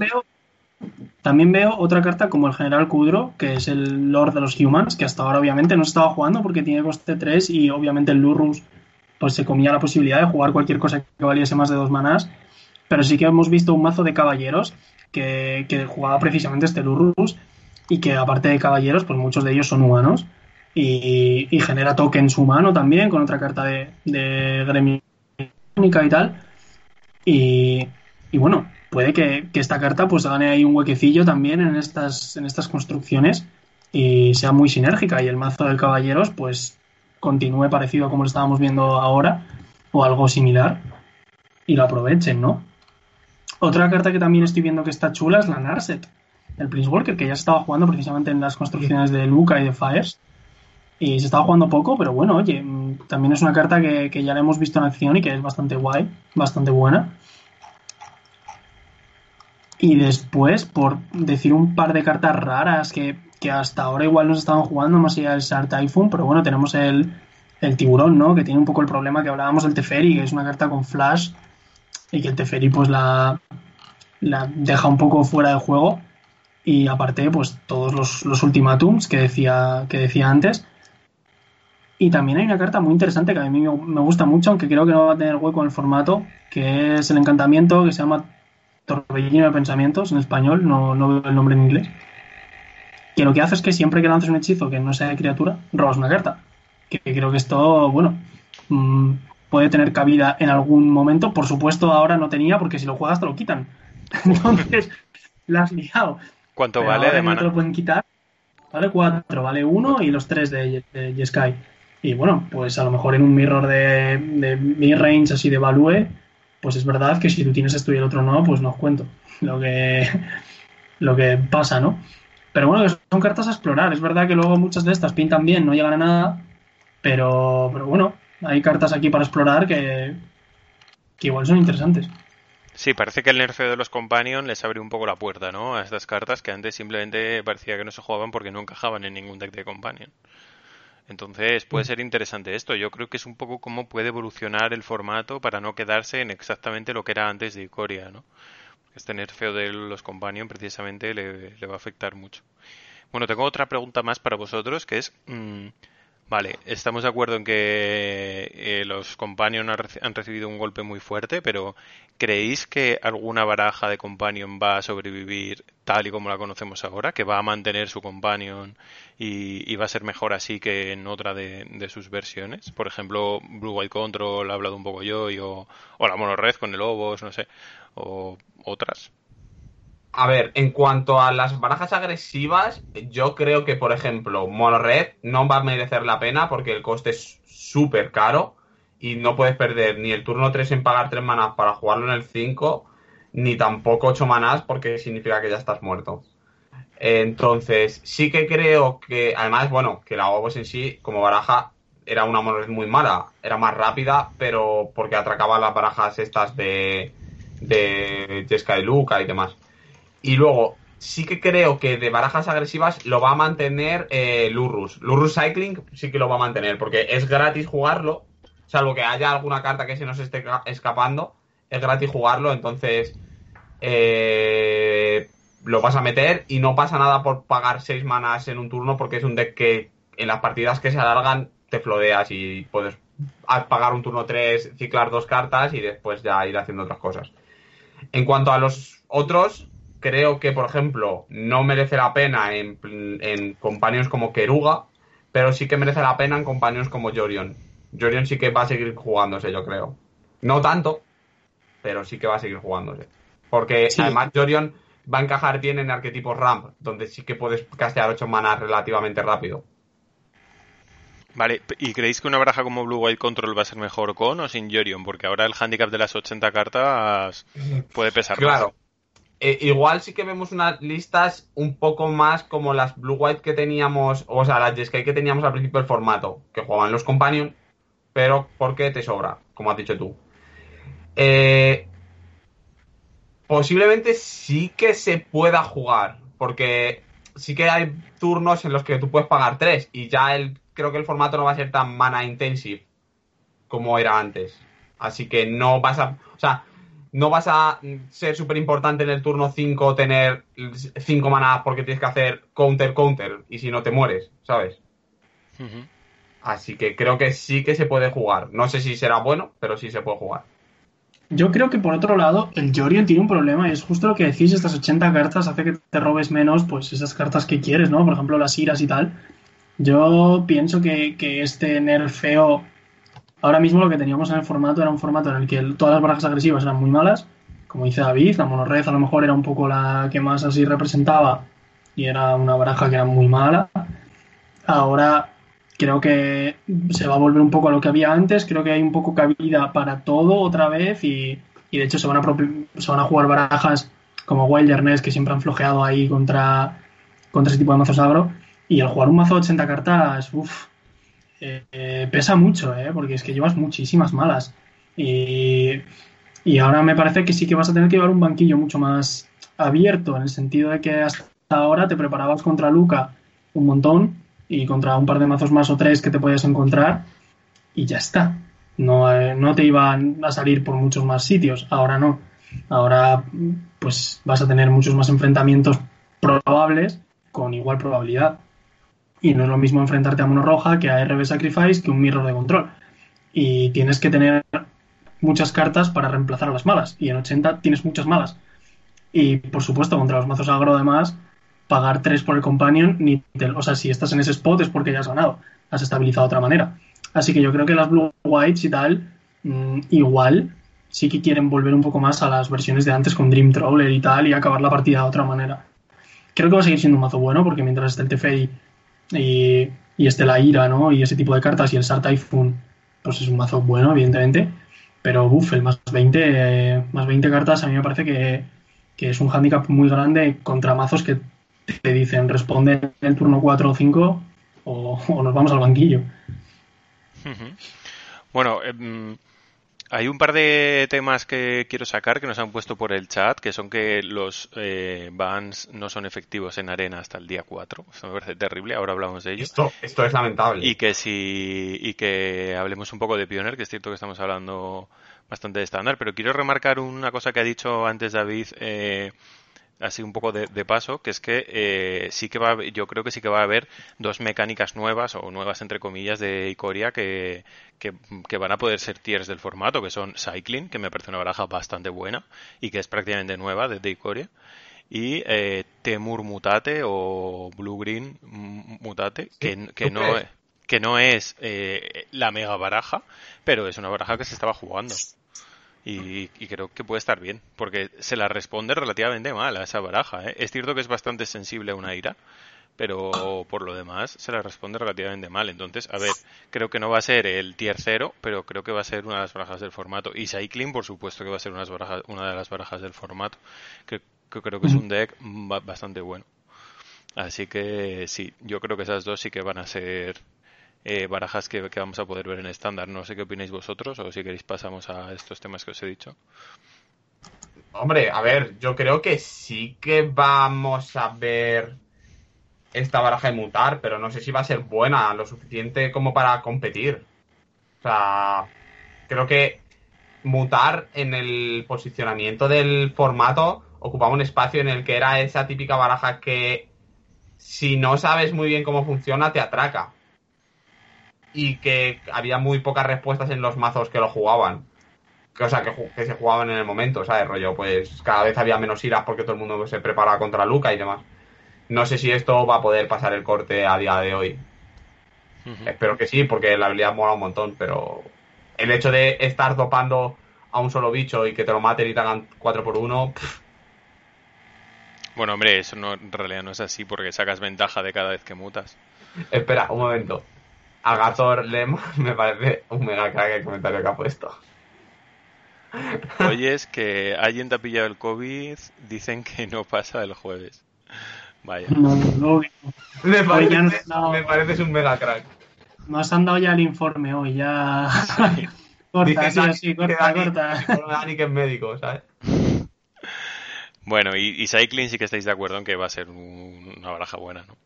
Speaker 3: también veo otra carta como el General Kudro, que es el Lord de los Humans, que hasta ahora obviamente no se estaba jugando porque tiene coste 3 y obviamente el Lurrus pues se comía la posibilidad de jugar cualquier cosa que valiese más de dos manás. Pero sí que hemos visto un mazo de caballeros que, jugaba precisamente este Lurrus y que aparte de caballeros, pues muchos de ellos son humanos. Y, genera tokens humano también con otra carta de, de y tal. Y, y bueno, puede que, esta carta pues gane ahí un huequecillo también en estas, en estas construcciones y sea muy sinérgica y el mazo del caballeros pues continúe parecido a como lo estábamos viendo ahora o algo similar y lo aprovechen, ¿no? Otra carta que también estoy viendo que está chula es la Narset, el Prince Walker, que ya estaba jugando precisamente en las construcciones de Luca y de Fires. Y se estaba jugando poco, pero bueno, oye, mm, también es una carta que, que ya la hemos visto en acción y que es bastante guay, bastante buena. Y después, por decir un par de cartas raras que, hasta ahora igual nos estaban jugando, más allá del Sar Typhoon, pero bueno, tenemos el, tiburón, ¿no? Que tiene un poco el problema que hablábamos del Teferi, que es una carta con flash y que el Teferi pues la, la deja un poco fuera de juego. Y aparte, pues todos los, los ultimatums que decía, que decía antes. Y también hay una carta muy interesante que a mí me gusta mucho, aunque creo que no va a tener hueco en el formato, que es el encantamiento que se llama Torbellino de Pensamientos en español, no, no veo el nombre en inglés. Que lo que hace es que siempre que lances un hechizo que no sea de criatura, robas una carta. Que creo que esto, bueno, mm, puede tener cabida en algún momento. Por supuesto, ahora no tenía, porque si lo juegas te lo quitan. Entonces, la has liado.
Speaker 1: ¿Cuánto vale de
Speaker 3: mana? te lo pueden quitar. Vale 4, vale 1 y los 3 de, de Yeskai. Y bueno, pues a lo mejor en un mirror de, de mid-range así de Value pues es verdad que si tú tienes esto y el otro no, pues no os cuento lo que, lo que pasa, ¿no? Pero bueno, son cartas a explorar. Es verdad que luego muchas de estas pintan bien, no llegan a nada, pero, pero bueno, hay cartas aquí para explorar que, que igual son interesantes.
Speaker 1: Sí, parece que el nerfeo de los Companion les abrió un poco la puerta, ¿no? A estas cartas que antes simplemente parecía que no se jugaban porque no encajaban en ningún deck de Companion. Entonces puede mm. ser interesante esto. Yo creo que es un poco cómo puede evolucionar el formato para no quedarse en exactamente lo que era antes de Icoria, ¿no? Este nerfeo de los Companion precisamente le, va a afectar mucho. Bueno, tengo otra pregunta más para vosotros que es... Mm, Vale, estamos de acuerdo en que eh, los Companion han recibido un golpe muy fuerte, pero ¿creéis que alguna baraja de Companion va a sobrevivir tal y como la conocemos ahora? ¿Que va a mantener su Companion y, va a ser mejor así que en otra de, sus versiones? Por ejemplo, Blue White Control, ha hablado un poco yo, o, o la Mono Red con el Lobos, no sé, o otras.
Speaker 2: A ver, en cuanto a las barajas agresivas, yo creo que, por ejemplo, Monored no va a merecer la pena porque el coste es súper caro y no puedes perder ni el turno 3 en pagar 3 manás para jugarlo en el 5, ni tampoco 8 manás porque significa que ya estás muerto. Entonces, sí que creo que, además, bueno, que la Obos en sí, como baraja, era una Monored muy mala. Era más rápida, pero porque atracaba las barajas estas de, de Jesca y Luca y demás. Y luego, sí que creo que de barajas agresivas lo va a mantener eh, Lurrus. Lurrus Cycling sí que lo va a mantener, porque es gratis jugarlo, salvo que haya alguna carta que se nos esté escapando, es gratis jugarlo, entonces eh, lo vas a meter y no pasa nada por pagar 6 manas en un turno, porque es un deck que en las partidas que se alargan te flodeas y puedes pagar un turno 3, ciclar dos cartas y después ya ir haciendo otras cosas. En cuanto a los otros, creo que, por ejemplo, no merece la pena en, en compañeros como Keruga, pero sí que merece la pena en compañeros como Jorion. Jorion sí que va a seguir jugándose, yo creo. No tanto, pero sí que va a seguir jugándose. Porque además Jorion va a encajar bien en arquetipos ramp, donde sí que puedes castear 8 manas relativamente rápido.
Speaker 1: Vale, ¿y creéis que una baraja como Blue White Control va a ser mejor con o sin Jorion? Porque ahora el handicap de las 80 cartas puede pesar
Speaker 2: claro. Eh, igual sí que vemos unas listas un poco más como las Blue White que teníamos, o sea, las Jeskai que teníamos al principio del formato, que jugaban los Companion, pero porque te sobra, como has dicho tú. Eh, posiblemente sí que se pueda jugar, porque sí que hay turnos en los que tú puedes pagar tres y ya el, creo que el formato no va a ser tan mana intensive como era antes. Así que no vas a... O sea, no vas a ser súper importante en el turno 5 tener 5 manadas porque tienes que hacer counter counter y si no te mueres, ¿sabes? Así que creo que sí que se puede jugar. No sé si será bueno, pero sí se puede jugar.
Speaker 3: Yo creo que por otro lado, el Jorian tiene un problema y es justo lo que decís, estas 80 cartas hace que te robes menos, pues esas cartas que quieres, ¿no? Por ejemplo, las iras y tal. Yo pienso que, que este nerfeo Ahora mismo lo que teníamos en el formato era un formato en el que todas las barajas agresivas eran muy malas. Como dice David, la monorred a lo mejor era un poco la que más así representaba y era una baraja que era muy mala. Ahora creo que se va a volver un poco a lo que había antes. Creo que hay un poco cabida para todo otra vez y, de hecho se van, a se jugar barajas como Wilderness que siempre han flojeado ahí contra, contra ese tipo de mazos agro. Y al jugar un mazo de 80 cartas, uff, eh, pesa mucho, ¿eh? porque es que llevas muchísimas malas. Y, ahora me parece que sí que vas a tener que llevar un banquillo mucho más abierto, en el sentido de que hasta ahora te preparabas contra Luca un montón y contra un par de mazos más o tres que te podías encontrar y ya está. No, eh, no te iban a salir por muchos más sitios, ahora no. Ahora pues vas a tener muchos más enfrentamientos probables con igual probabilidad. Y no es lo mismo enfrentarte a Mono Roja que a RB Sacrifice que un Mirror de control. Y tienes que tener muchas cartas para reemplazar a las malas. Y en 80 tienes muchas malas. Y por supuesto, contra los mazos agro, además, pagar 3 por el companion, ni o sea, si estás en ese spot es porque ya has ganado. Has estabilizado de otra manera. Así que yo creo que las Blue Whites y tal, mm, igual, sí que quieren volver un poco más a las versiones de antes con Dream Trawler y tal, y acabar la partida de otra manera. Creo que va a seguir siendo un mazo bueno, porque mientras esté el Teferi y, este la ira, ¿no? Y ese tipo de cartas y el Sar Typhoon, pues es un mazo bueno, evidentemente. Pero, uff, el más 20, más 20 cartas a mí me parece que, es un handicap muy grande contra mazos que te dicen responde en el turno 4 o 5 o, nos vamos al banquillo.
Speaker 1: Bueno, eh, hay un par de temas que quiero sacar que nos han puesto por el chat, que son que los eh, bans no son efectivos en arena hasta el día 4. Eso me parece terrible, ahora hablamos de ello.
Speaker 2: Esto, esto es lamentable.
Speaker 1: Y que si y que hablemos un poco de Pioneer, que es cierto que estamos hablando bastante de estándar, pero quiero remarcar una cosa que ha dicho antes David eh, así un poco de, paso, que es que eh, sí que va, yo creo que sí que va a haber dos mecánicas nuevas o nuevas entre comillas de Icoria que, que, van a poder ser tiers del formato, que son Cycling, que me parece una baraja bastante buena y que es prácticamente nueva de Icoria, y eh, Temur Mutate o Blue Green Mutate, que, que no es que no es eh, la mega baraja, pero es una baraja que se estaba jugando. Y, creo que puede estar bien, porque se la responde relativamente mal a esa baraja. ¿eh? Es cierto que es bastante sensible a una ira, pero por lo demás se la responde relativamente mal. Entonces, a ver, creo que no va a ser el tier 0, pero creo que va a ser una de las barajas del formato. Y Cycling, por supuesto que va a ser una de las barajas del formato, que, creo que es un deck bastante bueno. Así que sí, yo creo que esas dos sí que van a ser eh, barajas que, vamos a poder ver en estándar. No sé qué opináis vosotros o si queréis pasamos a estos temas que os he dicho.
Speaker 2: Hombre, a ver, yo creo que sí que vamos a ver esta baraja de mutar, pero no sé si va a ser buena, lo suficiente como para competir. O sea, creo que mutar en el posicionamiento del formato ocupaba un espacio en el que era esa típica baraja que si no sabes muy bien cómo funciona te atraca y que había muy pocas respuestas en los mazos que lo jugaban. O sea, que, se jugaban en el momento, ¿sabes? Rollo, pues cada vez había menos iras porque todo el mundo se prepara contra Luca y demás. No sé si esto va a poder pasar el corte a día de hoy. Espero que sí, porque la habilidad mola un montón, pero el hecho de estar dopando a un solo bicho y que te lo maten y te hagan 4 por 1
Speaker 1: Bueno, hombre, eso no, en realidad no es así porque sacas ventaja de cada vez que mutas.
Speaker 2: Espera, un momento. Agathor Lem me parece un mega crack el comentario que ha puesto.
Speaker 1: Oye, es que alguien te ha pillado el COVID, dicen que no pasa el jueves. Vaya.
Speaker 3: No, no,
Speaker 2: me, parece, me pareces un mega crack.
Speaker 3: Nos han dado ya el informe hoy, ya. corta, sí, sí, corta, corta.
Speaker 2: Dani que es médico, ¿sabes?
Speaker 1: Bueno, y, y Cycling sí que estáis de acuerdo en que va a ser una baraja buena, ¿no?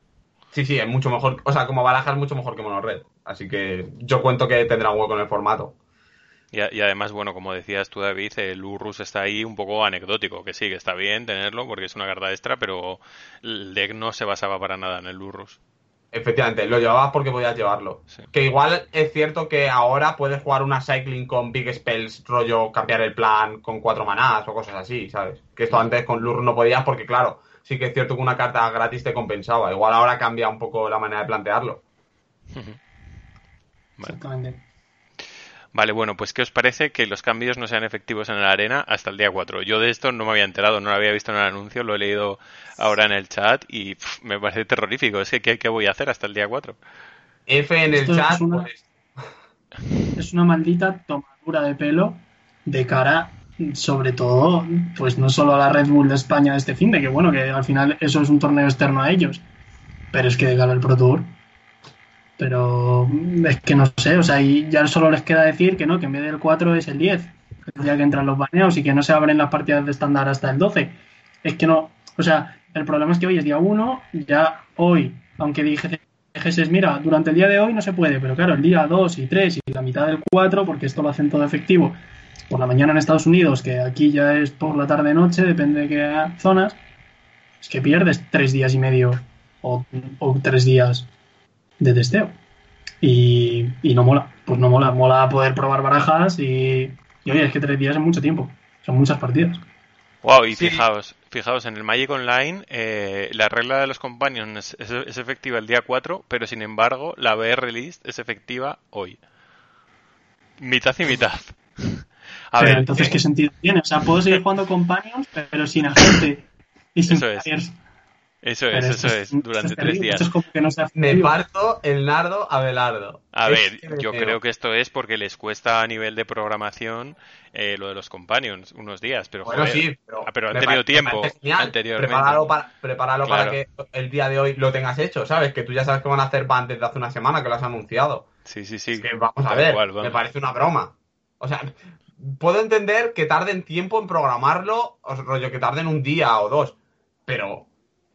Speaker 2: Sí, sí, es mucho mejor. O sea, como baraja es mucho mejor que Monored. Así que yo cuento que tendrá un hueco en el formato.
Speaker 1: Y, además, bueno, como decías tú, David, el Urrus está ahí un poco anecdótico, que sí, que está bien tenerlo porque es una carta extra, pero el deck no se basaba para nada en el Urrus.
Speaker 2: Efectivamente, lo llevabas porque podías llevarlo. Que igual es cierto que ahora puedes jugar una cycling con big spells, rollo cambiar el plan con cuatro manás o cosas así, ¿sabes? Que esto antes con Lur no podías porque, claro, sí que es cierto que una carta gratis te compensaba. Igual ahora cambia un poco la manera de plantearlo.
Speaker 3: Exactamente.
Speaker 1: Vale, bueno, pues ¿qué os parece que los cambios no sean efectivos en la arena hasta el día 4? Yo de esto no me había enterado, no lo había visto en el anuncio, lo he leído ahora en el chat y me parece terrorífico. Es que ¿qué, voy a hacer hasta el día 4?
Speaker 2: F en el chat.
Speaker 3: Es una,
Speaker 2: pues.
Speaker 3: es una maldita tomadura de pelo de cara sobre todo, pues no solo a la Red Bull de España de este fin de que bueno, que al final eso es un torneo externo a ellos, pero es que de cara al Pro Tour. Pero es que no sé, o sea, y ya solo les queda decir que no, que en vez del 4 es el 10, el día que entran los baneos y que no se abren las partidas de estándar hasta el 12. Es que no, o sea, el problema es que hoy es día 1, ya hoy, aunque dije mira, durante el día de hoy no se puede, pero claro, el día 2 y 3 y la mitad del 4, porque esto lo hacen todo efectivo, por la mañana en Estados Unidos, que aquí ya es por la tarde-noche, depende de qué zonas, es que pierdes tres días y medio o, tres días de testeo. Y, no mola, pues no mola, mola poder probar barajas y, oye, es que tres días es mucho tiempo, son muchas partidas.
Speaker 1: Wow, y fijaos, fijaos, en el Magic Online eh, la regla de los companions es, es, efectiva el día 4, pero sin embargo la BR list es efectiva hoy. Mitad y mitad.
Speaker 3: A ver, entonces, ¿qué sentido tiene? O sea, puedo seguir jugando Companions, pero sin agente y sin
Speaker 1: Eso es. Eso es, eso es, durante tres días.
Speaker 2: Me parto el nardo a Belardo.
Speaker 1: A ver, yo creo que esto es porque les cuesta a nivel de programación eh, lo de los companions unos días, pero
Speaker 2: bueno, sí, pero,
Speaker 1: ah, pero han tenido tiempo anteriormente.
Speaker 2: Prepáralo para, que el día de hoy lo tengas hecho, ¿sabes? Que tú ya sabes que van a hacer van desde hace una semana que lo has anunciado.
Speaker 1: Sí, sí, sí.
Speaker 2: vamos a ver, me parece una broma. O sea, puedo entender que tarden tiempo en programarlo, o rollo que tarden un día o dos, pero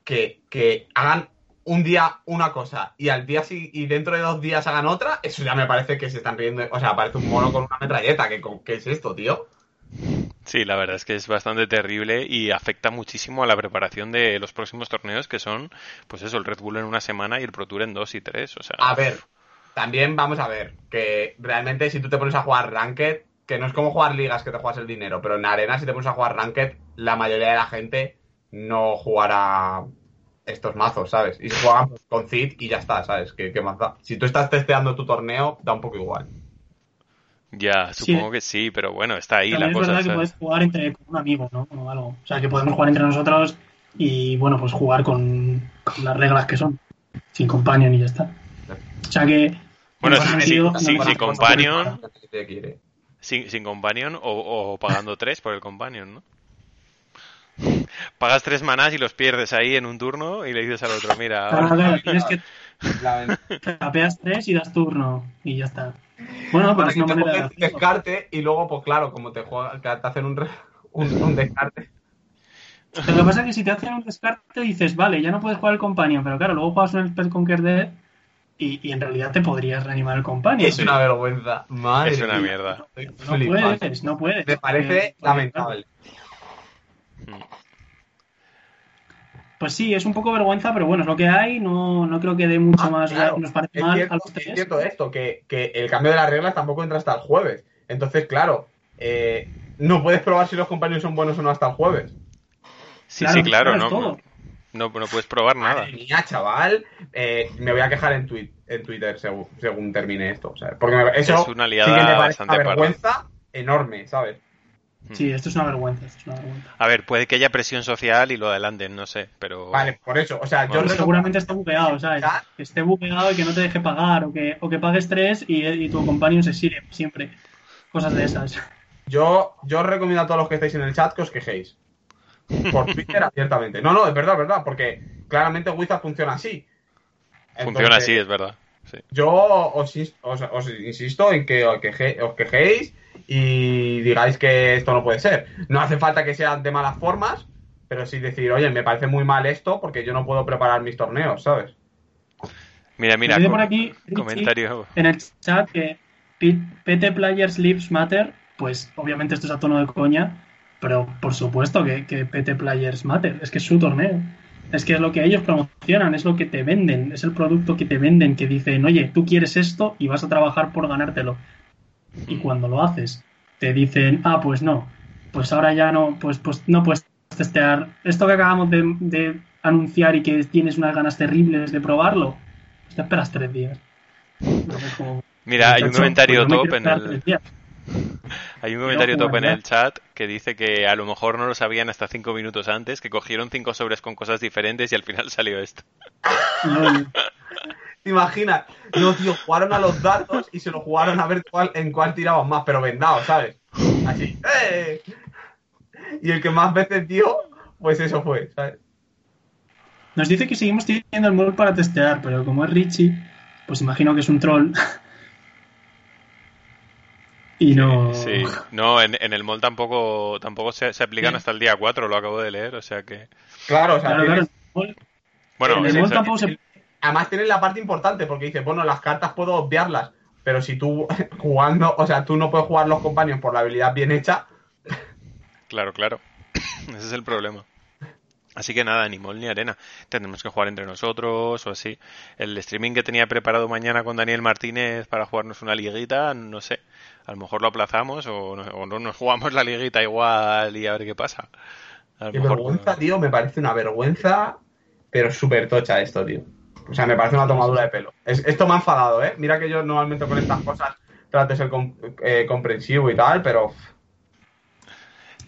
Speaker 2: que, que hagan un día una cosa y al día y dentro de dos días hagan otra, eso ya me parece que se están riendo. O sea, parece un mono con una metralleta. ¿Qué, qué es esto, tío?
Speaker 1: Sí, la verdad es que es bastante terrible y afecta muchísimo a la preparación de los próximos torneos que son, pues eso, el Red Bull en una semana y el Pro Tour en dos y tres. O sea,
Speaker 2: A ver, también vamos a ver que realmente si tú te pones a jugar Ranked, que no es como jugar ligas que te juegas el dinero, pero en arena si te pones a jugar Ranked, la mayoría de la gente no jugará estos mazos, ¿sabes? Y se juegan con Cid y ya está, ¿sabes? ¿Qué, qué más da? Si tú estás testeando tu torneo, da un poco igual.
Speaker 1: ya,
Speaker 3: Sí.
Speaker 1: supongo que sí, pero bueno, está ahí
Speaker 3: También
Speaker 1: la
Speaker 3: es
Speaker 1: cosa.
Speaker 3: verdad que puedes jugar entre con un amigo, ¿no? O algo. O sea, que podemos jugar entre nosotros y, bueno, pues jugar con, con las reglas que son. Sin companion y ya está. O sea que.
Speaker 1: Bueno, sí,
Speaker 3: sentido,
Speaker 1: sí,
Speaker 3: no
Speaker 1: con
Speaker 3: parece-
Speaker 1: companion.
Speaker 2: Te quiere.
Speaker 1: Sin, sin companion o, o pagando tres por el companion, ¿no? Pagas tres manás y los pierdes ahí en un turno y le dices al otro, mira,
Speaker 3: Claro,
Speaker 1: ahora-
Speaker 3: claro, tienes que tapeas tres y das turno y ya está. Bueno, pero es
Speaker 2: que
Speaker 3: una
Speaker 2: te
Speaker 3: manera de hacerlo.
Speaker 2: descarte y luego, pues claro, como te, juega, te hacen un, re- un, un descarte.
Speaker 3: Lo que pasa es que si te hacen un descarte dices, vale, ya no puedes jugar el companion, pero claro, luego juegas un Spell Conquer Dead y, y en realidad te podrías reanimar el companion.
Speaker 2: Es una vergüenza. Madre
Speaker 1: es una
Speaker 2: mía.
Speaker 1: mierda.
Speaker 3: No puedes, no puedes.
Speaker 2: Me parece lamentable.
Speaker 3: Pues sí, es un poco vergüenza, pero bueno, es lo que hay, no, no creo que dé mucho
Speaker 2: Ah,
Speaker 3: más,
Speaker 2: claro.
Speaker 3: nos parece
Speaker 2: Es
Speaker 3: mal
Speaker 2: cierto,
Speaker 3: a los
Speaker 2: es
Speaker 3: tres.
Speaker 2: cierto esto, que, que el cambio de las reglas tampoco entra hasta el jueves. Entonces, claro, eh, no puedes probar si los compañeros son buenos o no hasta el jueves.
Speaker 1: Sí,
Speaker 3: Claro,
Speaker 1: sí, claro, no,
Speaker 3: es
Speaker 1: no, no puedes probar nada.
Speaker 2: Madre mía, chaval. Eh, me voy a quejar en, tweet, en Twitter según, según termine esto. o sea, porque me- eso
Speaker 1: Es una liada
Speaker 2: sí que me parece
Speaker 1: bastante
Speaker 2: una
Speaker 1: parda.
Speaker 2: vergüenza enorme, ¿sabes?
Speaker 3: Sí, esto es una vergüenza, esto es una vergüenza.
Speaker 1: A ver, puede que haya presión social y lo adelanten, no sé, pero...
Speaker 2: Vale, por eso. O sea, yo
Speaker 1: Bueno,
Speaker 3: seguramente esté bugueado, ¿sabes? Que esté bugueado y que no te deje pagar, o que, o que pagues tres y, y tu companion se sire siempre. Cosas de esas.
Speaker 2: Yo, yo os recomiendo a todos los que estáis en el chat que os quejéis. Por Twitter abiertamente. No, no, es verdad, es verdad, porque claramente Wizard funciona así.
Speaker 1: Funciona así, es verdad. Sí.
Speaker 2: Yo os, os- os insisto en que os, queje- os quejéis y digáis que esto no puede ser. No hace falta que sean de malas formas, pero sí decir, oye, me parece muy mal esto porque yo no puedo preparar mis torneos, ¿sabes?
Speaker 1: Mira, mira, com-
Speaker 3: por aquí, Richie,
Speaker 1: comentario...
Speaker 3: En el chat que PT Players Lives Matter, pues obviamente esto es a tono de coña, pero por supuesto que, que PT Players Matter, es que es su torneo. Es que es lo que ellos promocionan, es lo que te venden, es el producto que te venden, que dicen, oye, tú quieres esto y vas a trabajar por ganártelo. Y cuando lo haces, te dicen, ah, pues no, pues ahora ya no, pues, pues no puedes testear. Esto que acabamos de, de anunciar y que tienes unas ganas terribles de probarlo, pues te esperas tres días. No, es como,
Speaker 1: Mira, hay un comentario
Speaker 3: pues
Speaker 1: top en el... Hay un comentario
Speaker 3: Quiero
Speaker 1: top en el chat que dice que a lo mejor no lo sabían hasta cinco minutos antes, que cogieron cinco sobres con cosas diferentes y al final salió esto.
Speaker 3: No,
Speaker 2: ¿Te imaginas? No, tío, jugaron a los dardos y se lo jugaron a ver cuál, en cuál tiraban más, pero vendados, ¿sabes? Así, ¡eh! Y el que más veces dio, pues eso fue, ¿sabes?
Speaker 3: Nos dice que seguimos teniendo el mod para testear, pero como es Richie, pues imagino que es un troll. y no.
Speaker 1: Sí, no, en, en el mall tampoco, tampoco se, se aplican
Speaker 3: Sí.
Speaker 1: hasta el día 4, lo acabo de leer, o sea que...
Speaker 2: Claro, o sea,
Speaker 3: Claro, claro.
Speaker 2: tienes-
Speaker 3: en el mod-
Speaker 1: Bueno,
Speaker 3: en el
Speaker 1: es
Speaker 3: mod
Speaker 1: eso.
Speaker 3: tampoco se.
Speaker 2: además tienes la parte importante porque dices, bueno, las cartas puedo obviarlas, pero si tú jugando, o sea, tú no puedes jugar los compañeros por la habilidad bien hecha,
Speaker 1: Claro, claro. Ese es el problema. Así que nada, ni mol ni arena. Tendremos que jugar entre nosotros o así. El streaming que tenía preparado mañana con Daniel Martínez para jugarnos una liguita, no sé. A lo mejor lo aplazamos o no, o no nos jugamos la liguita igual y a ver qué pasa.
Speaker 2: Qué
Speaker 1: mejor-
Speaker 2: vergüenza, tío, me parece una vergüenza, pero súper tocha esto, tío. O sea, me parece una tomadura de pelo. Es- esto me ha enfadado, ¿eh? Mira que yo normalmente con estas cosas trato de ser com- eh, comprensivo y tal, pero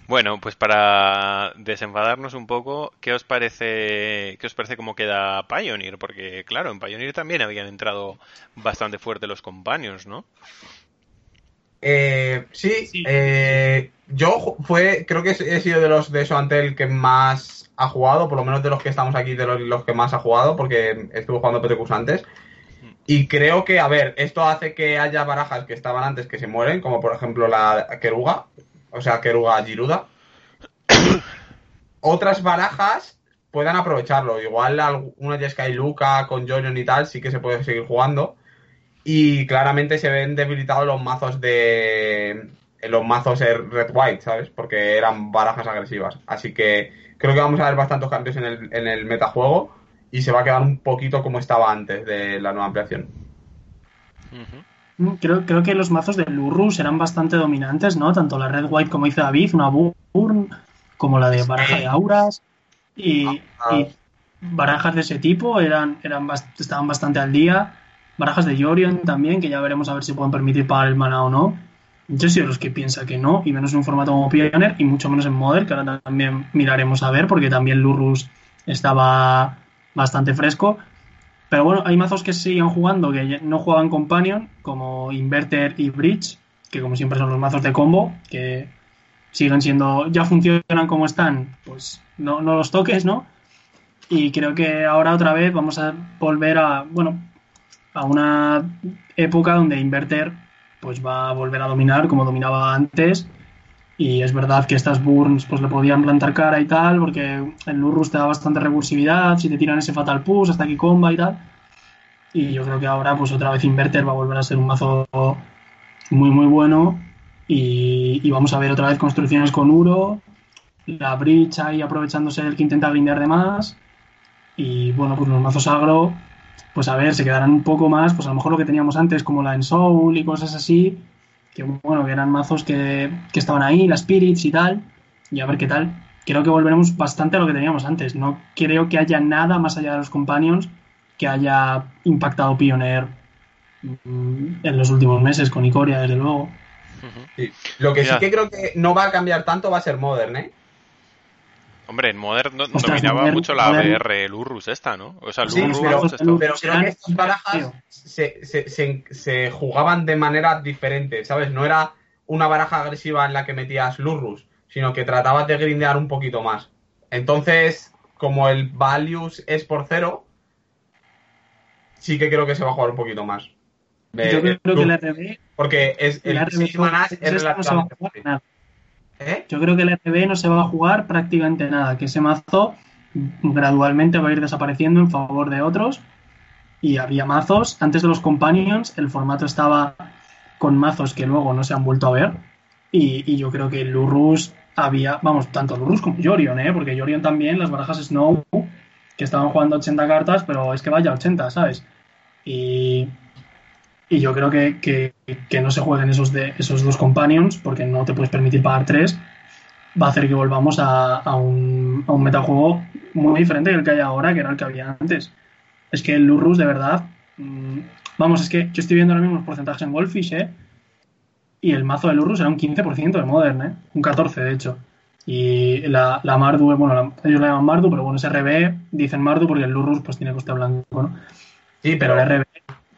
Speaker 1: Bueno, pues para desenfadarnos un poco, ¿qué os parece, qué os parece cómo queda Pioneer? Porque claro, en Pioneer también habían entrado bastante fuerte los companions, ¿no?
Speaker 2: Eh, sí,
Speaker 3: Sí.
Speaker 2: eh, yo fue, creo que he sido de los de Soantel que más ha jugado, por lo menos de los que estamos aquí, de los, los que más ha jugado, porque estuve jugando PTQs antes. Y creo que, a ver, esto hace que haya barajas que estaban antes que se mueren, como por ejemplo la Keruga, o sea, Keruga Giruda. Otras barajas puedan aprovecharlo. Igual una Jeskai Luca con Jorion y tal, sí que se puede seguir jugando. Y claramente se ven debilitados los mazos de los mazos red-white, ¿sabes? Porque eran barajas agresivas. Así que creo que vamos a ver bastantes cambios en el, en el metajuego y se va a quedar un poquito como estaba antes de la nueva ampliación.
Speaker 3: Creo, creo que los mazos de Lurrus eran bastante dominantes, ¿no? Tanto la Red White, como dice David, una Burn, como la de baraja de auras. Y,
Speaker 2: Ah.
Speaker 3: y barajas de ese tipo eran, eran estaban bastante al día. Barajas de Yorion también, que ya veremos a ver si pueden permitir pagar el mana o no. Yo soy de los que piensa que no, y menos en un formato como Pioneer, y mucho menos en Modern, que ahora también miraremos a ver, porque también Lurrus estaba bastante fresco. Pero bueno, hay mazos que siguen jugando que no juegan Companion, como Inverter y Bridge, que como siempre son los mazos de combo, que siguen siendo, ya funcionan como están, pues no, no los toques, ¿no? Y creo que ahora otra vez vamos a volver a, bueno, a una época donde Inverter pues va a volver a dominar como dominaba antes. Y es verdad que estas burns pues le podían plantar cara y tal, porque el Lurrus te da bastante recursividad, si te tiran ese Fatal Push hasta aquí comba y tal. Y yo creo que ahora pues otra vez Inverter va a volver a ser un mazo muy muy bueno. Y, y vamos a ver otra vez construcciones con Uro, la Bridge ahí aprovechándose del que intenta grindear de más. Y bueno, pues los mazos agro, pues a ver, se quedarán un poco más, pues a lo mejor lo que teníamos antes, como la Ensoul y cosas así, que bueno, que eran mazos que, que estaban ahí, las Spirits y tal, y a ver qué tal. Creo que volveremos bastante a lo que teníamos antes. No creo que haya nada más allá de los Companions que haya impactado Pioneer mm, en los últimos meses con Icoria, desde luego.
Speaker 2: Sí. Lo que
Speaker 1: Mira.
Speaker 2: sí que creo que no va a cambiar tanto va a ser Modern, ¿eh?
Speaker 1: Hombre, en Modern no-
Speaker 3: Ostras,
Speaker 1: dominaba
Speaker 3: Modern-
Speaker 1: mucho la
Speaker 3: Modern-
Speaker 1: BR Lurrus esta, ¿no? O sea,
Speaker 2: Sí,
Speaker 1: Lurrus
Speaker 2: pero-
Speaker 1: esto-
Speaker 2: pero creo que estas barajas se, se, se, se jugaban de manera diferente, ¿sabes? No era una baraja agresiva en la que metías Lurrus, sino que tratabas de grindear un poquito más. Entonces, como el Values es por cero, sí que creo que se va a jugar un poquito más. Eh,
Speaker 3: Yo creo
Speaker 2: el
Speaker 3: que el
Speaker 2: Lurrus,
Speaker 3: RB,
Speaker 2: Porque es
Speaker 3: el
Speaker 2: el
Speaker 3: RB
Speaker 2: es
Speaker 3: a
Speaker 2: relativamente fácil. ¿Eh?
Speaker 3: Yo creo que el RB no se va a jugar prácticamente nada, que ese mazo gradualmente va a ir desapareciendo en favor de otros. Y había mazos, antes de los Companions, el formato estaba con mazos que luego no se han vuelto a ver. Y, y yo creo que Lurrus había, vamos, tanto Lurrus como Yorion, ¿eh? porque Yorion también, las barajas Snow, que estaban jugando 80 cartas, pero es que vaya 80, ¿sabes? Y, y yo creo que, que- que no se jueguen esos, de, esos dos companions, porque no te puedes permitir pagar tres, va a hacer que volvamos a, a un, a un metajuego muy diferente del que hay ahora, que era el que había antes. Es que el Lurrus, de verdad, mm, vamos, es que yo estoy viendo ahora mismo los porcentajes en Goldfish, ¿eh? Y el mazo de Lurrus era un 15% de Modern, ¿eh? Un 14%, de hecho. Y la, la Mardu, bueno, la- ellos la llaman Mardu, pero bueno, es RB, dicen Mardu porque el Lurrus pues tiene coste blanco, ¿no?
Speaker 2: Sí,
Speaker 3: Pero
Speaker 2: pero,
Speaker 3: el RB,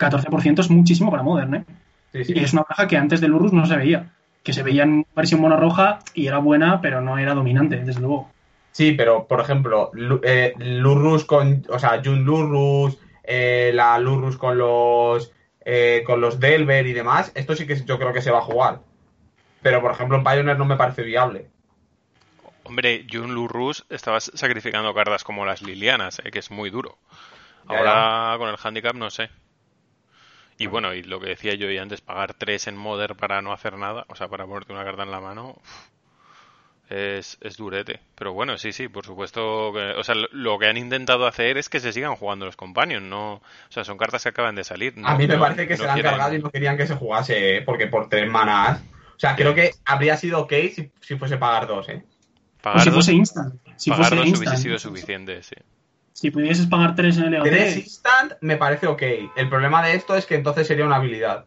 Speaker 3: 14% es muchísimo para Modern, ¿eh?
Speaker 2: sí, sí.
Speaker 3: Y es una baraja que antes del Urrus no se veía. Que se veía en versión mono roja y era buena, pero no era dominante, desde luego.
Speaker 2: Sí, pero por ejemplo, eh, Lurrus con, o sea, Jun Lurrus, eh, la Lurrus con los eh, con los Delver y demás, esto sí que yo creo que se va a jugar. Pero por ejemplo en Pioneer no me parece viable.
Speaker 1: Hombre, Jun Lurrus estaba sacrificando cartas como las Lilianas, eh, que es muy duro.
Speaker 2: Ya,
Speaker 1: Ahora con el handicap no sé. Y bueno, y lo que decía yo y antes, pagar 3 en Modern para no hacer nada, o sea, para ponerte una carta en la mano, es, es durete. Pero bueno, sí, sí, por supuesto. Que, o sea, lo, lo que han intentado hacer es que se sigan jugando los Companions, no. O sea, son cartas que acaban de salir.
Speaker 2: a mí me
Speaker 1: no-
Speaker 2: parece que
Speaker 1: no
Speaker 2: se la han
Speaker 1: quieren-
Speaker 2: cargado y no querían que se jugase, ¿eh? porque por tres manas. O sea, creo que habría sido ok si, si fuese pagar dos, ¿eh?
Speaker 3: O
Speaker 1: Pagar
Speaker 3: si
Speaker 1: dos,
Speaker 3: fuese instant. Si
Speaker 1: pagar
Speaker 3: fuese
Speaker 1: dos
Speaker 3: instant.
Speaker 1: hubiese sido suficiente, sí.
Speaker 3: Si pudieses pagar tres en el EOT,
Speaker 2: Tres instant me parece ok. El problema de esto es que entonces sería una habilidad.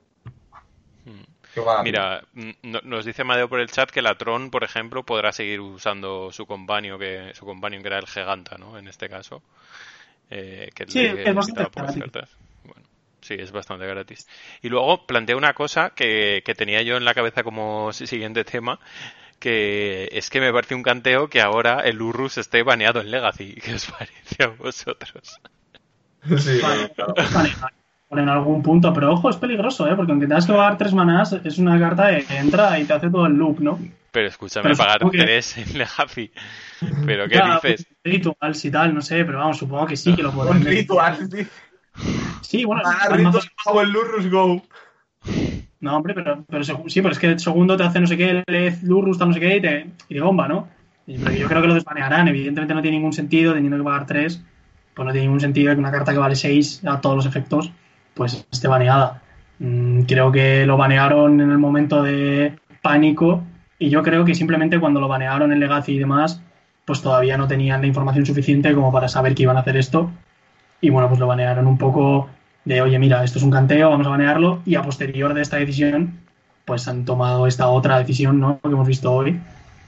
Speaker 1: Mm.
Speaker 2: A-
Speaker 1: Mira, mm, no- nos dice Madeo por el chat que la Tron, por ejemplo, podrá seguir usando su compañero, que su compañero que era el Giganta, ¿no? En este caso. Eh, que
Speaker 3: Sí,
Speaker 1: le
Speaker 3: es bastante gratis.
Speaker 1: cartas. Bueno, sí, es bastante gratis. Y luego plantea una cosa que, que tenía yo en la cabeza como si- siguiente tema, que es que me parece un canteo que ahora el Urrus esté baneado en Legacy. ¿Qué os parece a vosotros?
Speaker 2: Sí,
Speaker 3: Vale.
Speaker 2: claro.
Speaker 3: vale, vale, en algún punto. Pero ojo, es peligroso, ¿eh? Porque aunque tengas que pagar tres manás, es una carta que entra y te hace todo el loop, ¿no?
Speaker 1: Pero escúchame,
Speaker 3: Pero
Speaker 1: pagar
Speaker 3: que-
Speaker 1: tres en Legacy. ¿Pero qué dices?
Speaker 3: Rituals y tal, no sé, pero vamos, supongo que sí que lo
Speaker 2: Un
Speaker 3: podrán.
Speaker 2: ritual, sí.
Speaker 3: Sí, bueno,
Speaker 2: Pagar
Speaker 3: hay mazos-
Speaker 2: ritual pago el Lurrus Go.
Speaker 3: No, hombre, pero, pero sí, pero es que el segundo te hace no sé qué, Lez, Lurrus, no sé qué, y te, y te bomba, ¿no? pero yo creo que lo desbanearán. Evidentemente no tiene ningún sentido, teniendo que pagar 3, pues no tiene ningún sentido que una carta que vale 6 a todos los efectos, pues esté baneada. Mm, creo que lo banearon en el momento de pánico y yo creo que simplemente cuando lo banearon en Legacy y demás, pues todavía no tenían la información suficiente como para saber que iban a hacer esto. Y bueno, pues lo banearon un poco de, oye, mira, esto es un canteo, vamos a banearlo. Y a posterior de esta decisión, pues han tomado esta otra decisión, ¿no? Que hemos visto hoy,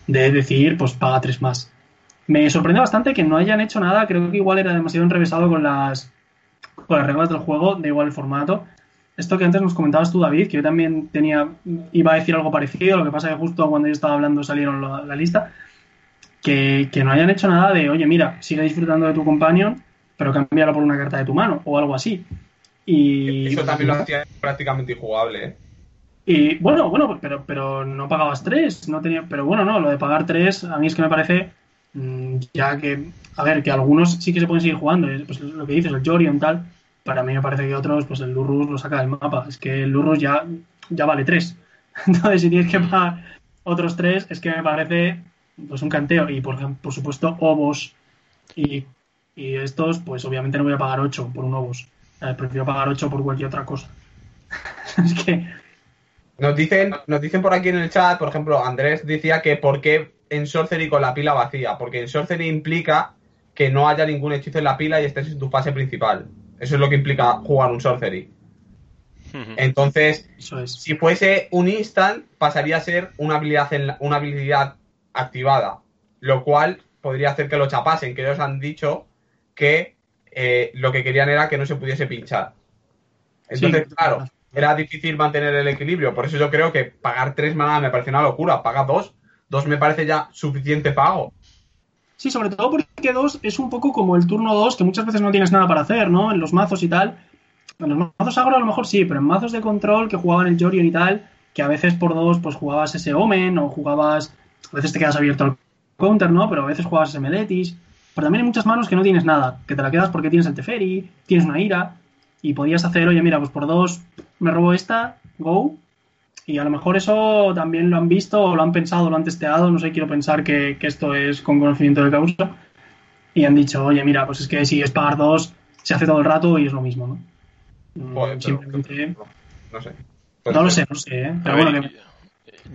Speaker 3: de decir, pues paga tres más. Me sorprende bastante que no hayan hecho nada, creo que igual era demasiado enrevesado con las, con las reglas del juego, de igual el formato. Esto que antes nos comentabas tú, David, que yo también tenía, iba a decir algo parecido, lo que pasa que justo cuando yo estaba hablando salieron la, lista, que, que, no hayan hecho nada de, oye, mira, sigue disfrutando de tu companion, pero cámbialo por una carta de tu mano, o algo así. Y,
Speaker 2: Eso también lo hacía prácticamente injugable, ¿eh?
Speaker 3: Y bueno, bueno, pero, pero no pagabas tres, no tenía, pero bueno, no, lo de pagar tres a mí es que me parece mm, ya que, a ver, que algunos sí que se pueden seguir jugando, eh, pues lo que dices, el Jorion tal, para mí me parece que otros, pues el Lurrus lo saca del mapa, es que el Lurrus ya, ya vale tres, entonces si tienes que pagar otros tres, es que me parece pues un canteo, y por, por supuesto Obos y, y estos, pues obviamente no voy a pagar ocho por un Obos, eh, prefiero pagar ocho por cualquier otra cosa. es que
Speaker 2: nos dicen, nos dicen por aquí en el chat, por ejemplo, Andrés decía que por qué en Sorcery con la pila vacía, porque en Sorcery implica que no haya ningún hechizo en la pila y estés en tu fase principal. Eso es lo que implica jugar un Sorcery. Entonces, si fuese un instant, pasaría a ser una habilidad, en una habilidad activada, lo cual podría hacer que lo chapasen, que ellos han dicho que eh, lo que querían era que no se pudiese pinchar. Entonces, claro, era difícil mantener el equilibrio. Por eso yo creo que pagar tres manadas me parece una locura. Paga dos. Dos me parece ya suficiente pago.
Speaker 3: Sí, sobre todo porque dos es un poco como el turno dos, que muchas veces no tienes nada para hacer, ¿no? En los mazos y tal. En los mazos agro a lo mejor sí, pero en mazos de control que jugaban el Jorion y tal, que a veces por dos pues jugabas ese Omen o jugabas... A veces te quedas abierto al counter, ¿no? Pero a veces jugabas ese Meletis. Pero también hay muchas manos que no tienes nada, que te la quedas porque tienes el Teferi, tienes una ira, y podías hacer, oye, mira, pues por dos me robo esta, go. Y a lo mejor eso también lo han visto o lo han pensado, lo han testeado. No sé, quiero pensar que, esto es con conocimiento de causa. Y han dicho, oye, mira, pues es que si es pagar dos, se hace todo el rato y es lo mismo, ¿no?
Speaker 2: Simplemente. No, sé.
Speaker 3: no lo sé, no sé, ¿eh? Pero bueno, que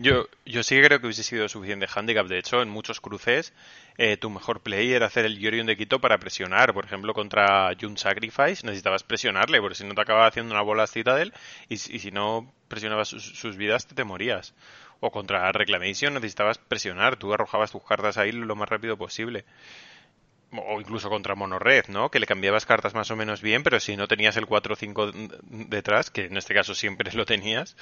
Speaker 1: yo, yo sí creo que hubiese sido suficiente handicap. De hecho, en muchos cruces, eh, tu mejor play era hacer el Yorion de Quito para presionar. Por ejemplo, contra Jun Sacrifice necesitabas presionarle, porque si no te acababa haciendo una bola Citadel y, y si no presionabas sus, vidas, te, te, morías. O contra Reclamation necesitabas presionar, tú arrojabas tus cartas ahí lo más rápido posible o incluso contra Monored, ¿no? Que le cambiabas cartas más o menos bien, pero si no tenías el 4 o 5 detrás, que en este caso siempre lo tenías,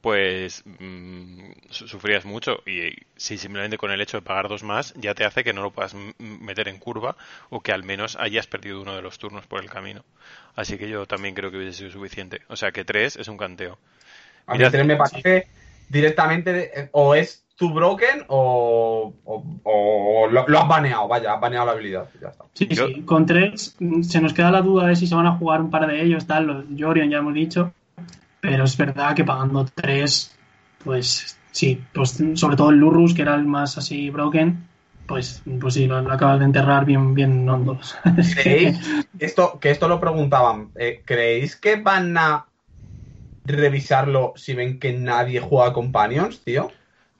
Speaker 1: pues mmm, sufrías mucho. Y si simplemente con el hecho de pagar dos más ya te hace que no lo puedas meter en curva o que al menos hayas perdido uno de los turnos por el camino. Así que yo también creo que hubiese sido suficiente. O sea que tres es un canteo.
Speaker 2: A mí me parece directamente eh, o es too broken o, lo, has baneado, vaya, has baneado la habilidad. Ya está.
Speaker 3: Sí, sí, con tres mm, se nos queda la duda de si se van a jugar un par de ellos, tal, los Jorion ya hemos dicho, pero es verdad que pagando tres, pues sí, pues sobre todo el Lurrus, que era el más así broken, pues, pues sí, lo, acabas de enterrar bien, bien hondo.
Speaker 2: ¿Creéis? esto, que esto lo preguntaban, eh, ¿creéis que van a revisarlo si ven que nadie juega Companions, tío?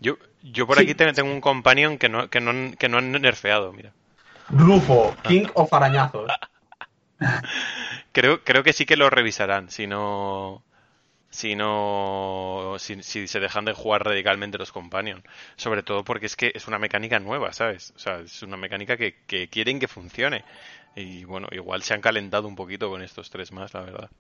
Speaker 1: Yo, yo por aquí tengo un companion que no, que no, que no han nerfeado, mira.
Speaker 2: Rufo, King of Arañazos.
Speaker 1: creo, creo que sí que lo revisarán, si no. Si no. Si, se dejan de jugar radicalmente los companions. Sobre todo porque es que es una mecánica nueva, ¿sabes? O sea, es una mecánica que, que quieren que funcione. Y bueno, igual se han calentado un poquito con estos tres más, la verdad.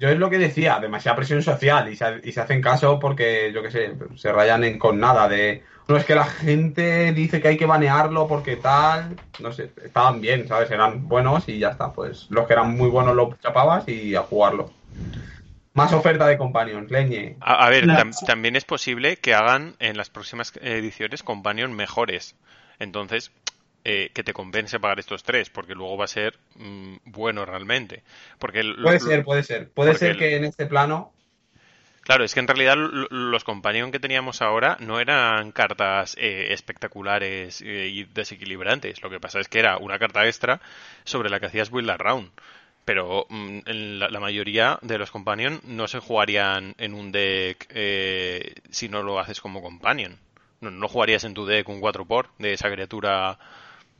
Speaker 2: Yo es lo que decía, demasiada presión social y se, hacen caso porque, yo qué sé, se rayan en, con nada de... No, es que la gente dice que hay que banearlo porque tal... No sé, estaban bien, ¿sabes? Eran buenos y ya está. Pues los que eran muy buenos los chapabas y a jugarlo. Más oferta de companions, leñe.
Speaker 1: A, ver, también es posible que hagan en las próximas ediciones companions mejores. Entonces, eh, que te compense pagar estos tres, porque luego va a ser mm, bueno realmente. Porque
Speaker 2: puede ser, puede ser. Puede ser que en este plano.
Speaker 1: Claro, es que en realidad los companion que teníamos ahora no eran cartas eh, espectaculares eh, y desequilibrantes. Lo que pasa es que era una carta extra sobre la que hacías build around. Pero mm, la, mayoría de los companion no se jugarían en un deck eh, si no lo haces como companion. No, jugarías en tu deck un 4x de esa criatura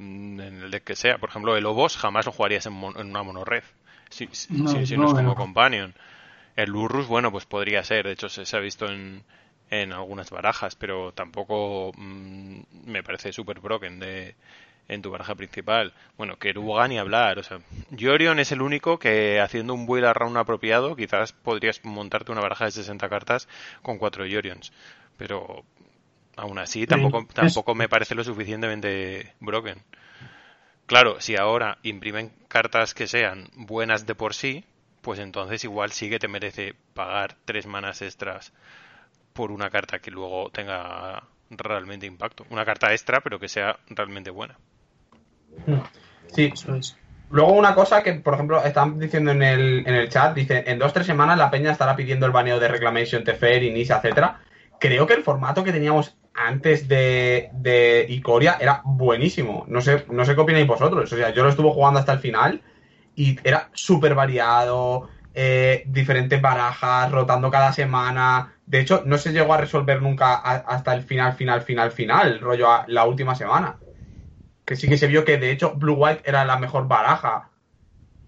Speaker 1: en el deck que sea. Por ejemplo, el Obos jamás lo jugarías en, una monored. Si, si, no, es como companion. El Urrus, bueno, pues podría ser. De hecho, se, ha visto en, en, algunas barajas, pero tampoco mm, me parece super broken de, en tu baraja principal. Bueno, que Keruga ni hablar. O sea, Yorion es el único que haciendo un build round apropiado, quizás podrías montarte una baraja de 60 cartas con cuatro Yorions. Pero aún así, tampoco, tampoco me parece lo suficientemente broken. Claro, si ahora imprimen cartas que sean buenas de por sí, pues entonces igual sí que te merece pagar tres manas extras por una carta que luego tenga realmente impacto. Una carta extra, pero que sea realmente buena.
Speaker 2: Sí, eso es. Luego una cosa que, por ejemplo, están diciendo en el, en el chat, dice, en dos o tres semanas la peña estará pidiendo el baneo de Reclamation, Tefer, Nisa, etcétera. Creo que el formato que teníamos antes de, de Icoria era buenísimo. No sé, no sé qué opináis vosotros. O sea, yo lo estuve jugando hasta el final y era súper variado, eh, diferentes barajas, rotando cada semana. De hecho, no se llegó a resolver nunca hasta el final, final, final, final, rollo la última semana. Que sí que se vio que de hecho Blue White era la mejor baraja.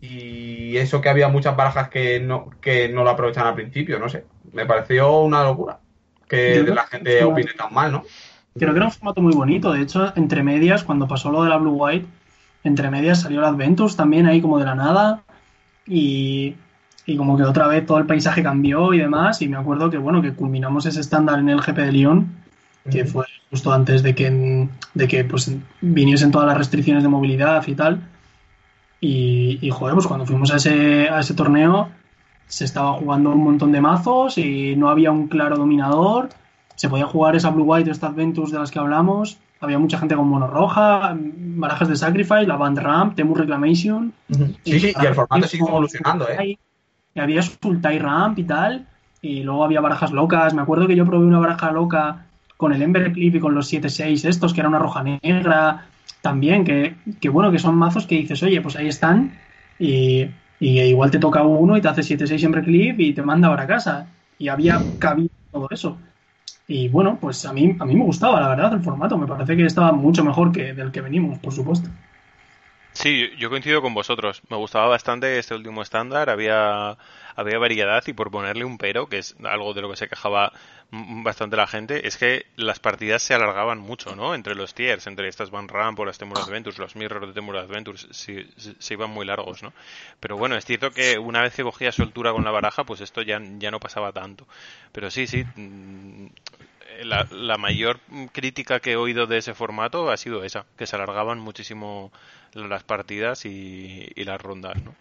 Speaker 2: Y eso que había muchas barajas que no, que no lo aprovechan al principio, no sé. Me pareció una locura que la gente opine tan mal, ¿no?
Speaker 3: Creo que era un formato muy bonito. De hecho, entre medias, cuando pasó lo de la Blue White, entre medias salió el Adventus también ahí como de la nada y, como que otra vez todo el paisaje cambió y demás y me acuerdo que bueno que culminamos ese estándar en el GP de Lyon que fue justo antes de que de que pues viniesen todas las restricciones de movilidad y tal y, y joder pues cuando fuimos a ese, a ese torneo se estaba jugando un montón de mazos y no había un claro dominador se podía jugar esa Blue White o esta Adventus de las que hablamos había mucha gente con mono roja, barajas de Sacrifice, la Band Ramp, Temur Reclamation.
Speaker 2: Sí, sí, y el formato sigue evolucionando, ¿eh?
Speaker 3: Y había Sultai Ramp y tal, y luego había barajas locas. Me acuerdo que yo probé una baraja loca con el Ember Clip y con los 7-6 estos, que era una roja negra, también, que, que, bueno, que son mazos que dices, oye, pues ahí están, y, y igual te toca uno y te hace 7-6 Ember Clip y te manda para casa. Y había cabido todo eso. Y bueno, pues a mí, a mí me gustaba, la verdad, el formato. Me parece que estaba mucho mejor que del que venimos, por supuesto.
Speaker 1: Sí, yo coincido con vosotros. Me gustaba bastante este último estándar. Había, había variedad y por ponerle un pero, que es algo de lo que se quejaba bastante la gente, es que las partidas se alargaban mucho, ¿no? Entre los tiers, entre estas Van Ramp o las Temur Adventures, los Mirror de Temur Adventures, se, iban muy largos, ¿no? Pero bueno, es cierto que una vez que cogía soltura con la baraja, pues esto ya, ya no pasaba tanto. Pero sí, sí, mm, la, la mayor crítica que he oído de ese formato ha sido esa, que se alargaban muchísimo las partidas y, las rondas, ¿no?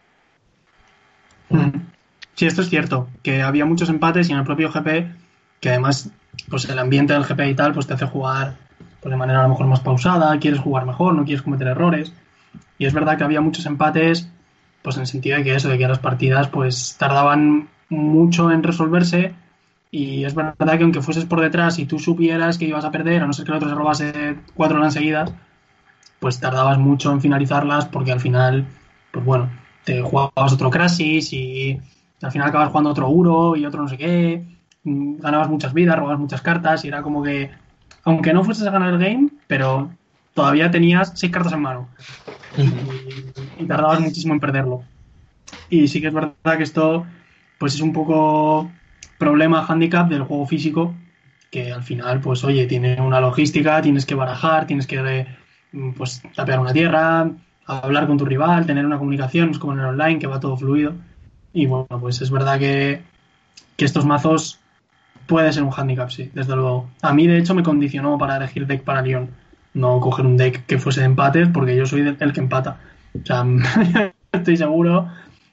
Speaker 3: Mm. Sí, esto es cierto, que había muchos empates y en el propio GP, que además, pues el ambiente del GP y tal, pues te hace jugar pues, de manera a lo mejor más pausada, quieres jugar mejor, no quieres cometer errores. Y es verdad que había muchos empates, pues en el sentido de que eso, de que las partidas pues tardaban mucho en resolverse y es verdad que aunque fueses por detrás y tú supieras que ibas a perder, a no ser que el otro se robase cuatro horas seguidas, pues tardabas mucho en finalizarlas porque al final, pues bueno, te jugabas otro Crasis y al final acabas jugando otro Uro y otro no sé qué, mm, ganabas muchas vidas, robabas muchas cartas y era como que, aunque no fueses a ganar el game, pero todavía tenías seis cartas en mano y, y tardabas muchísimo en perderlo. Y sí que es verdad que esto, pues es un poco problema, handicap del juego físico, que al final, pues oye, tiene una logística, tienes que barajar, tienes que mm, pues tapear una tierra, hablar con tu rival, tener una comunicación, es como en el online, que va todo fluido. Y bueno, pues es verdad que, que estos mazos puede ser un handicap, sí, desde luego. A mí, de hecho, me condicionó para elegir deck para Lyon. No coger un deck que fuese de empates, porque yo soy el que empata. O sea, estoy seguro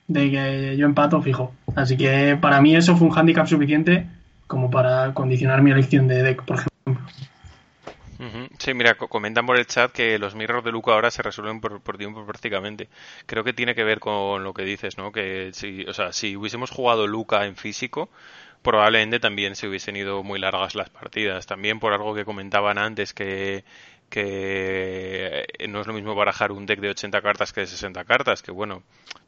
Speaker 3: de que yo empato fijo. Así que para mí eso fue un handicap suficiente como para condicionar mi elección de deck, por ejemplo.
Speaker 1: Sí, mira, comentan por el chat que los mirrors de Luca ahora se resuelven por, tiempo prácticamente. Creo que tiene que ver con lo que dices, ¿no? Que si, o sea, si hubiésemos jugado Luca en físico, probablemente también se hubiesen ido muy largas las partidas. También por algo que comentaban antes que que no es lo mismo barajar un deck de 80 cartas que de 60 cartas, que bueno,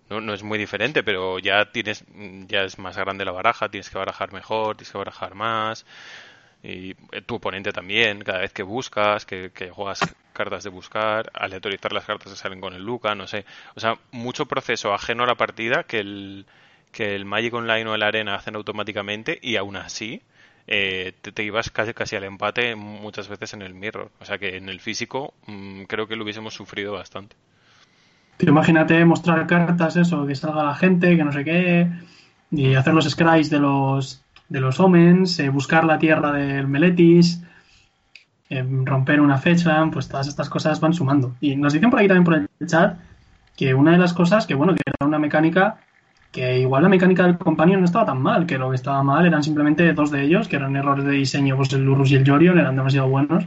Speaker 1: no, no, es muy diferente, pero ya tienes ya es más grande la baraja, tienes que barajar mejor, tienes que barajar más y tu oponente también, cada vez que buscas, que, que juegas cartas de buscar, aleatorizar las cartas que salen con el Luca, no sé, o sea, mucho proceso ajeno a la partida que el que el Magic Online o el Arena hacen automáticamente y aún así eh, te, ibas casi, casi al empate muchas veces en el mirror. O sea que en el físico mm, creo que lo hubiésemos sufrido bastante.
Speaker 3: imagínate mostrar cartas, eso, que salga la gente, que no sé qué, y hacer los scries de los, de los Omens, eh, buscar la tierra del Meletis, eh, romper una fecha, pues todas estas cosas van sumando. Y nos dicen por ahí también por el chat que una de las cosas, que bueno, que era una mecánica que igual la mecánica del Companion no estaba tan mal, que lo que estaba mal eran simplemente dos de ellos, que eran errores de diseño, pues el Lurus y el Jorion eran demasiado buenos,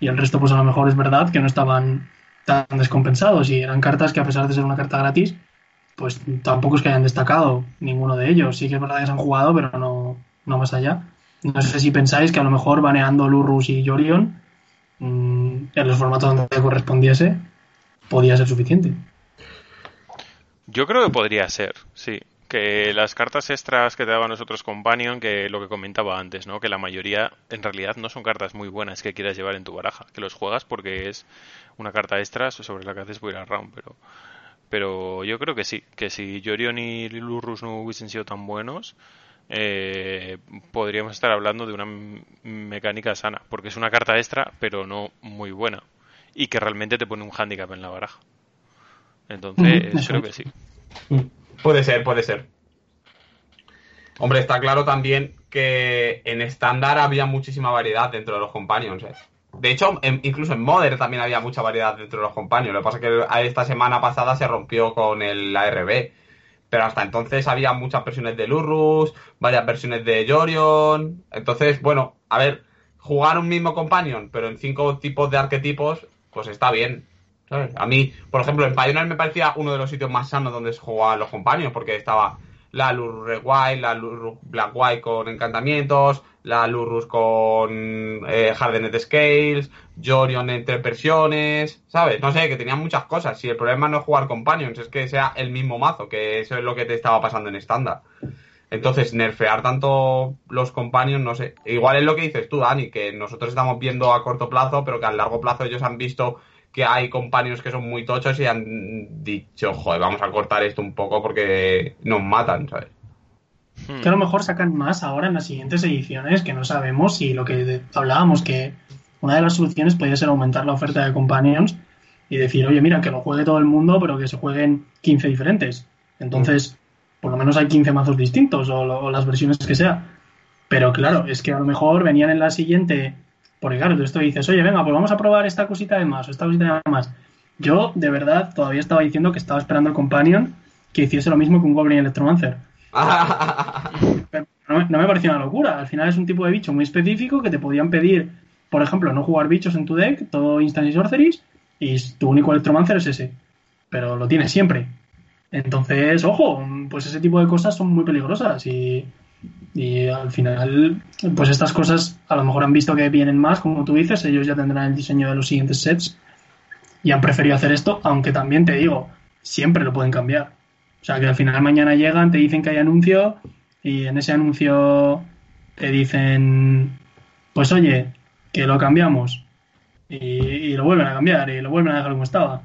Speaker 3: y el resto pues a lo mejor es verdad que no estaban tan descompensados, y eran cartas que a pesar de ser una carta gratis, pues tampoco es que hayan destacado ninguno de ellos, sí que es verdad que se han jugado, pero no, no más allá. No sé si pensáis que a lo mejor baneando Lurus y Jorion mmm, en los formatos donde correspondiese podía ser suficiente.
Speaker 1: Yo creo que podría ser, sí. Que las cartas extras que te daban nosotros Companion, que lo que comentaba antes, ¿no? Que la mayoría en realidad no son cartas muy buenas que quieras llevar en tu baraja. Que los juegas porque es una carta extra sobre la que haces a round, pero... Pero yo creo que sí, que si Jorion y Lurrus no hubiesen sido tan buenos, eh, podríamos estar hablando de una mecánica sana, porque es una carta extra, pero no muy buena, y que realmente te pone un handicap en la baraja. Entonces, creo que sí.
Speaker 2: Puede ser, puede ser. Hombre, está claro también que en estándar había muchísima variedad dentro de los companions. ¿eh? De hecho, incluso en Modern también había mucha variedad dentro de los companions. Lo que pasa es que esta semana pasada se rompió con el ARB. Pero hasta entonces había muchas versiones de Lurrus, varias versiones de Jorion. Entonces, bueno, a ver, jugar un mismo companion, pero en cinco tipos de arquetipos, pues está bien. A mí, por ejemplo, en Pioneer me parecía uno de los sitios más sanos donde se jugaban los compañeros, porque estaba la Lurus Red White, la Lurus Black White con encantamientos, la Lurus con eh, Hardened Scales, Jorion entre versiones, ¿sabes? No sé, que tenían muchas cosas. Si el problema no es jugar Companions, es que sea el mismo mazo, que eso es lo que te estaba pasando en estándar. Entonces, nerfear tanto los Companions, no sé. Igual es lo que dices tú, Dani, que nosotros estamos viendo a corto plazo, pero que a largo plazo ellos han visto que hay compañeros que son muy tochos y han dicho, joder, vamos a cortar esto un poco porque nos matan, ¿sabes?
Speaker 3: Hmm. Que a lo mejor sacan más ahora en las siguientes ediciones, que no sabemos si lo que hablábamos, que una de las soluciones podría ser aumentar la oferta de companions y decir, oye, mira, que lo juegue todo el mundo, pero que se jueguen 15 diferentes. Entonces, hmm. por lo menos hay 15 mazos distintos o, o las versiones que sea. Pero claro, es que a lo mejor venían en la siguiente porque claro, tú esto dices, oye, venga, pues vamos a probar esta cosita de más o esta cosita de más. Yo, de verdad, todavía estaba diciendo que estaba esperando el Companion que hiciese lo mismo que un Goblin Electromancer. no, me parecía una locura. Al final es un tipo de bicho muy específico que te podían pedir, por ejemplo, no jugar bichos en tu deck, todo Instant y Sorceries, y tu único Electromancer es ese. Pero lo tienes siempre. Entonces, ojo, pues ese tipo de cosas son muy peligrosas y y al final, pues estas cosas a lo mejor han visto que vienen más, como tú dices, ellos ya tendrán el diseño de los siguientes sets y han preferido hacer esto, aunque también te digo, siempre lo pueden cambiar. O sea, que al final mañana llegan, te dicen que hay anuncio y en ese anuncio te dicen, pues oye, que lo cambiamos y, y lo vuelven a cambiar y lo vuelven a dejar como estaba.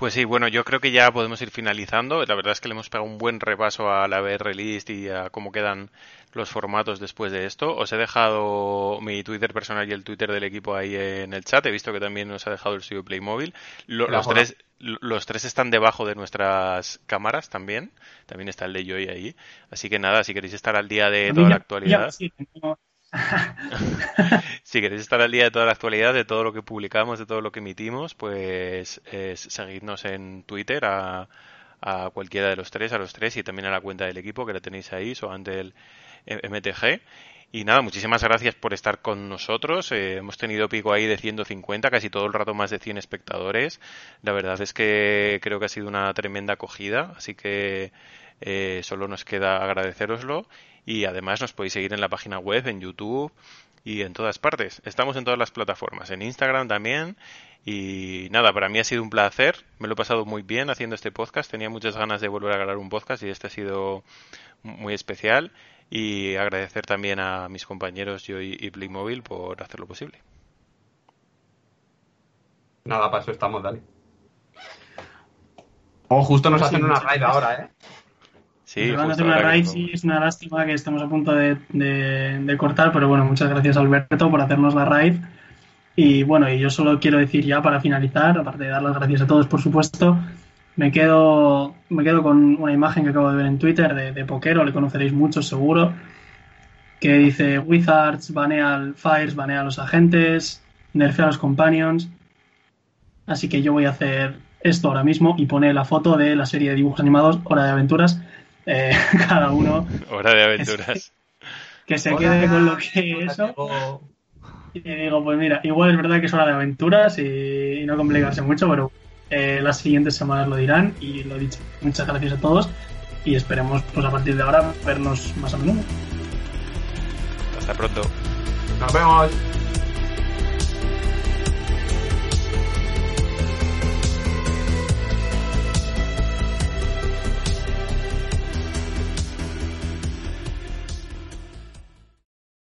Speaker 1: Pues sí, bueno, yo creo que ya podemos ir finalizando. La verdad es que le hemos pegado un buen repaso a la BR List y a cómo quedan los formatos después de esto. Os he dejado mi Twitter personal y el Twitter del equipo ahí en el chat. He visto que también nos ha dejado el suyo Playmobil. los, tres, los tres están debajo de nuestras cámaras también. También está el de Joy ahí. Así que nada, si queréis estar al día de toda la actualidad. si queréis estar al día de toda la actualidad, de todo lo que publicamos, de todo lo que emitimos, pues seguidnos en Twitter a, a, cualquiera de los tres, a los tres y también a la cuenta del equipo que la tenéis ahí, o ante el MTG. Y nada, muchísimas gracias por estar con nosotros. Eh, hemos tenido pico ahí de 150, casi todo el rato más de 100 espectadores. La verdad es que creo que ha sido una tremenda acogida, así que Eh, solo nos queda agradeceroslo y además nos podéis seguir en la página web, en YouTube y en todas partes. Estamos en todas las plataformas, en Instagram también. Y nada, para mí ha sido un placer. Me lo he pasado muy bien haciendo este podcast. Tenía muchas ganas de volver a grabar un podcast y este ha sido muy especial. Y agradecer también a mis compañeros yo y Playmobil por hacerlo posible.
Speaker 2: Nada, para eso estamos, Dani. Oh, justo nos hacen una raid ahora, ¿eh?
Speaker 3: Sí, van a hacer una raid, sí, es una lástima que estemos a punto de, cortar, pero bueno, muchas gracias Alberto por hacernos la raid. Y bueno, y yo solo quiero decir ya para finalizar, aparte de dar las gracias a todos, por supuesto, me quedo, me quedo con una imagen que acabo de ver en Twitter de, de Pokero, le conoceréis mucho seguro, que dice Wizards banea al Fires, banea a los agentes, nerfea a los companions. Así que yo voy a hacer esto ahora mismo y pone la foto de la serie de dibujos animados Hora de Aventuras. Eh, cada uno.
Speaker 1: Hora de Aventuras.
Speaker 3: Que se, quede con lo que eso. Y digo, pues mira, igual es verdad que es hora de aventuras y, no complicarse mucho, pero eh, las siguientes semanas lo dirán y lo he dicho. Muchas gracias a todos y esperemos pues a partir de ahora vernos más a menudo.
Speaker 1: Hasta pronto.
Speaker 2: Nos vemos.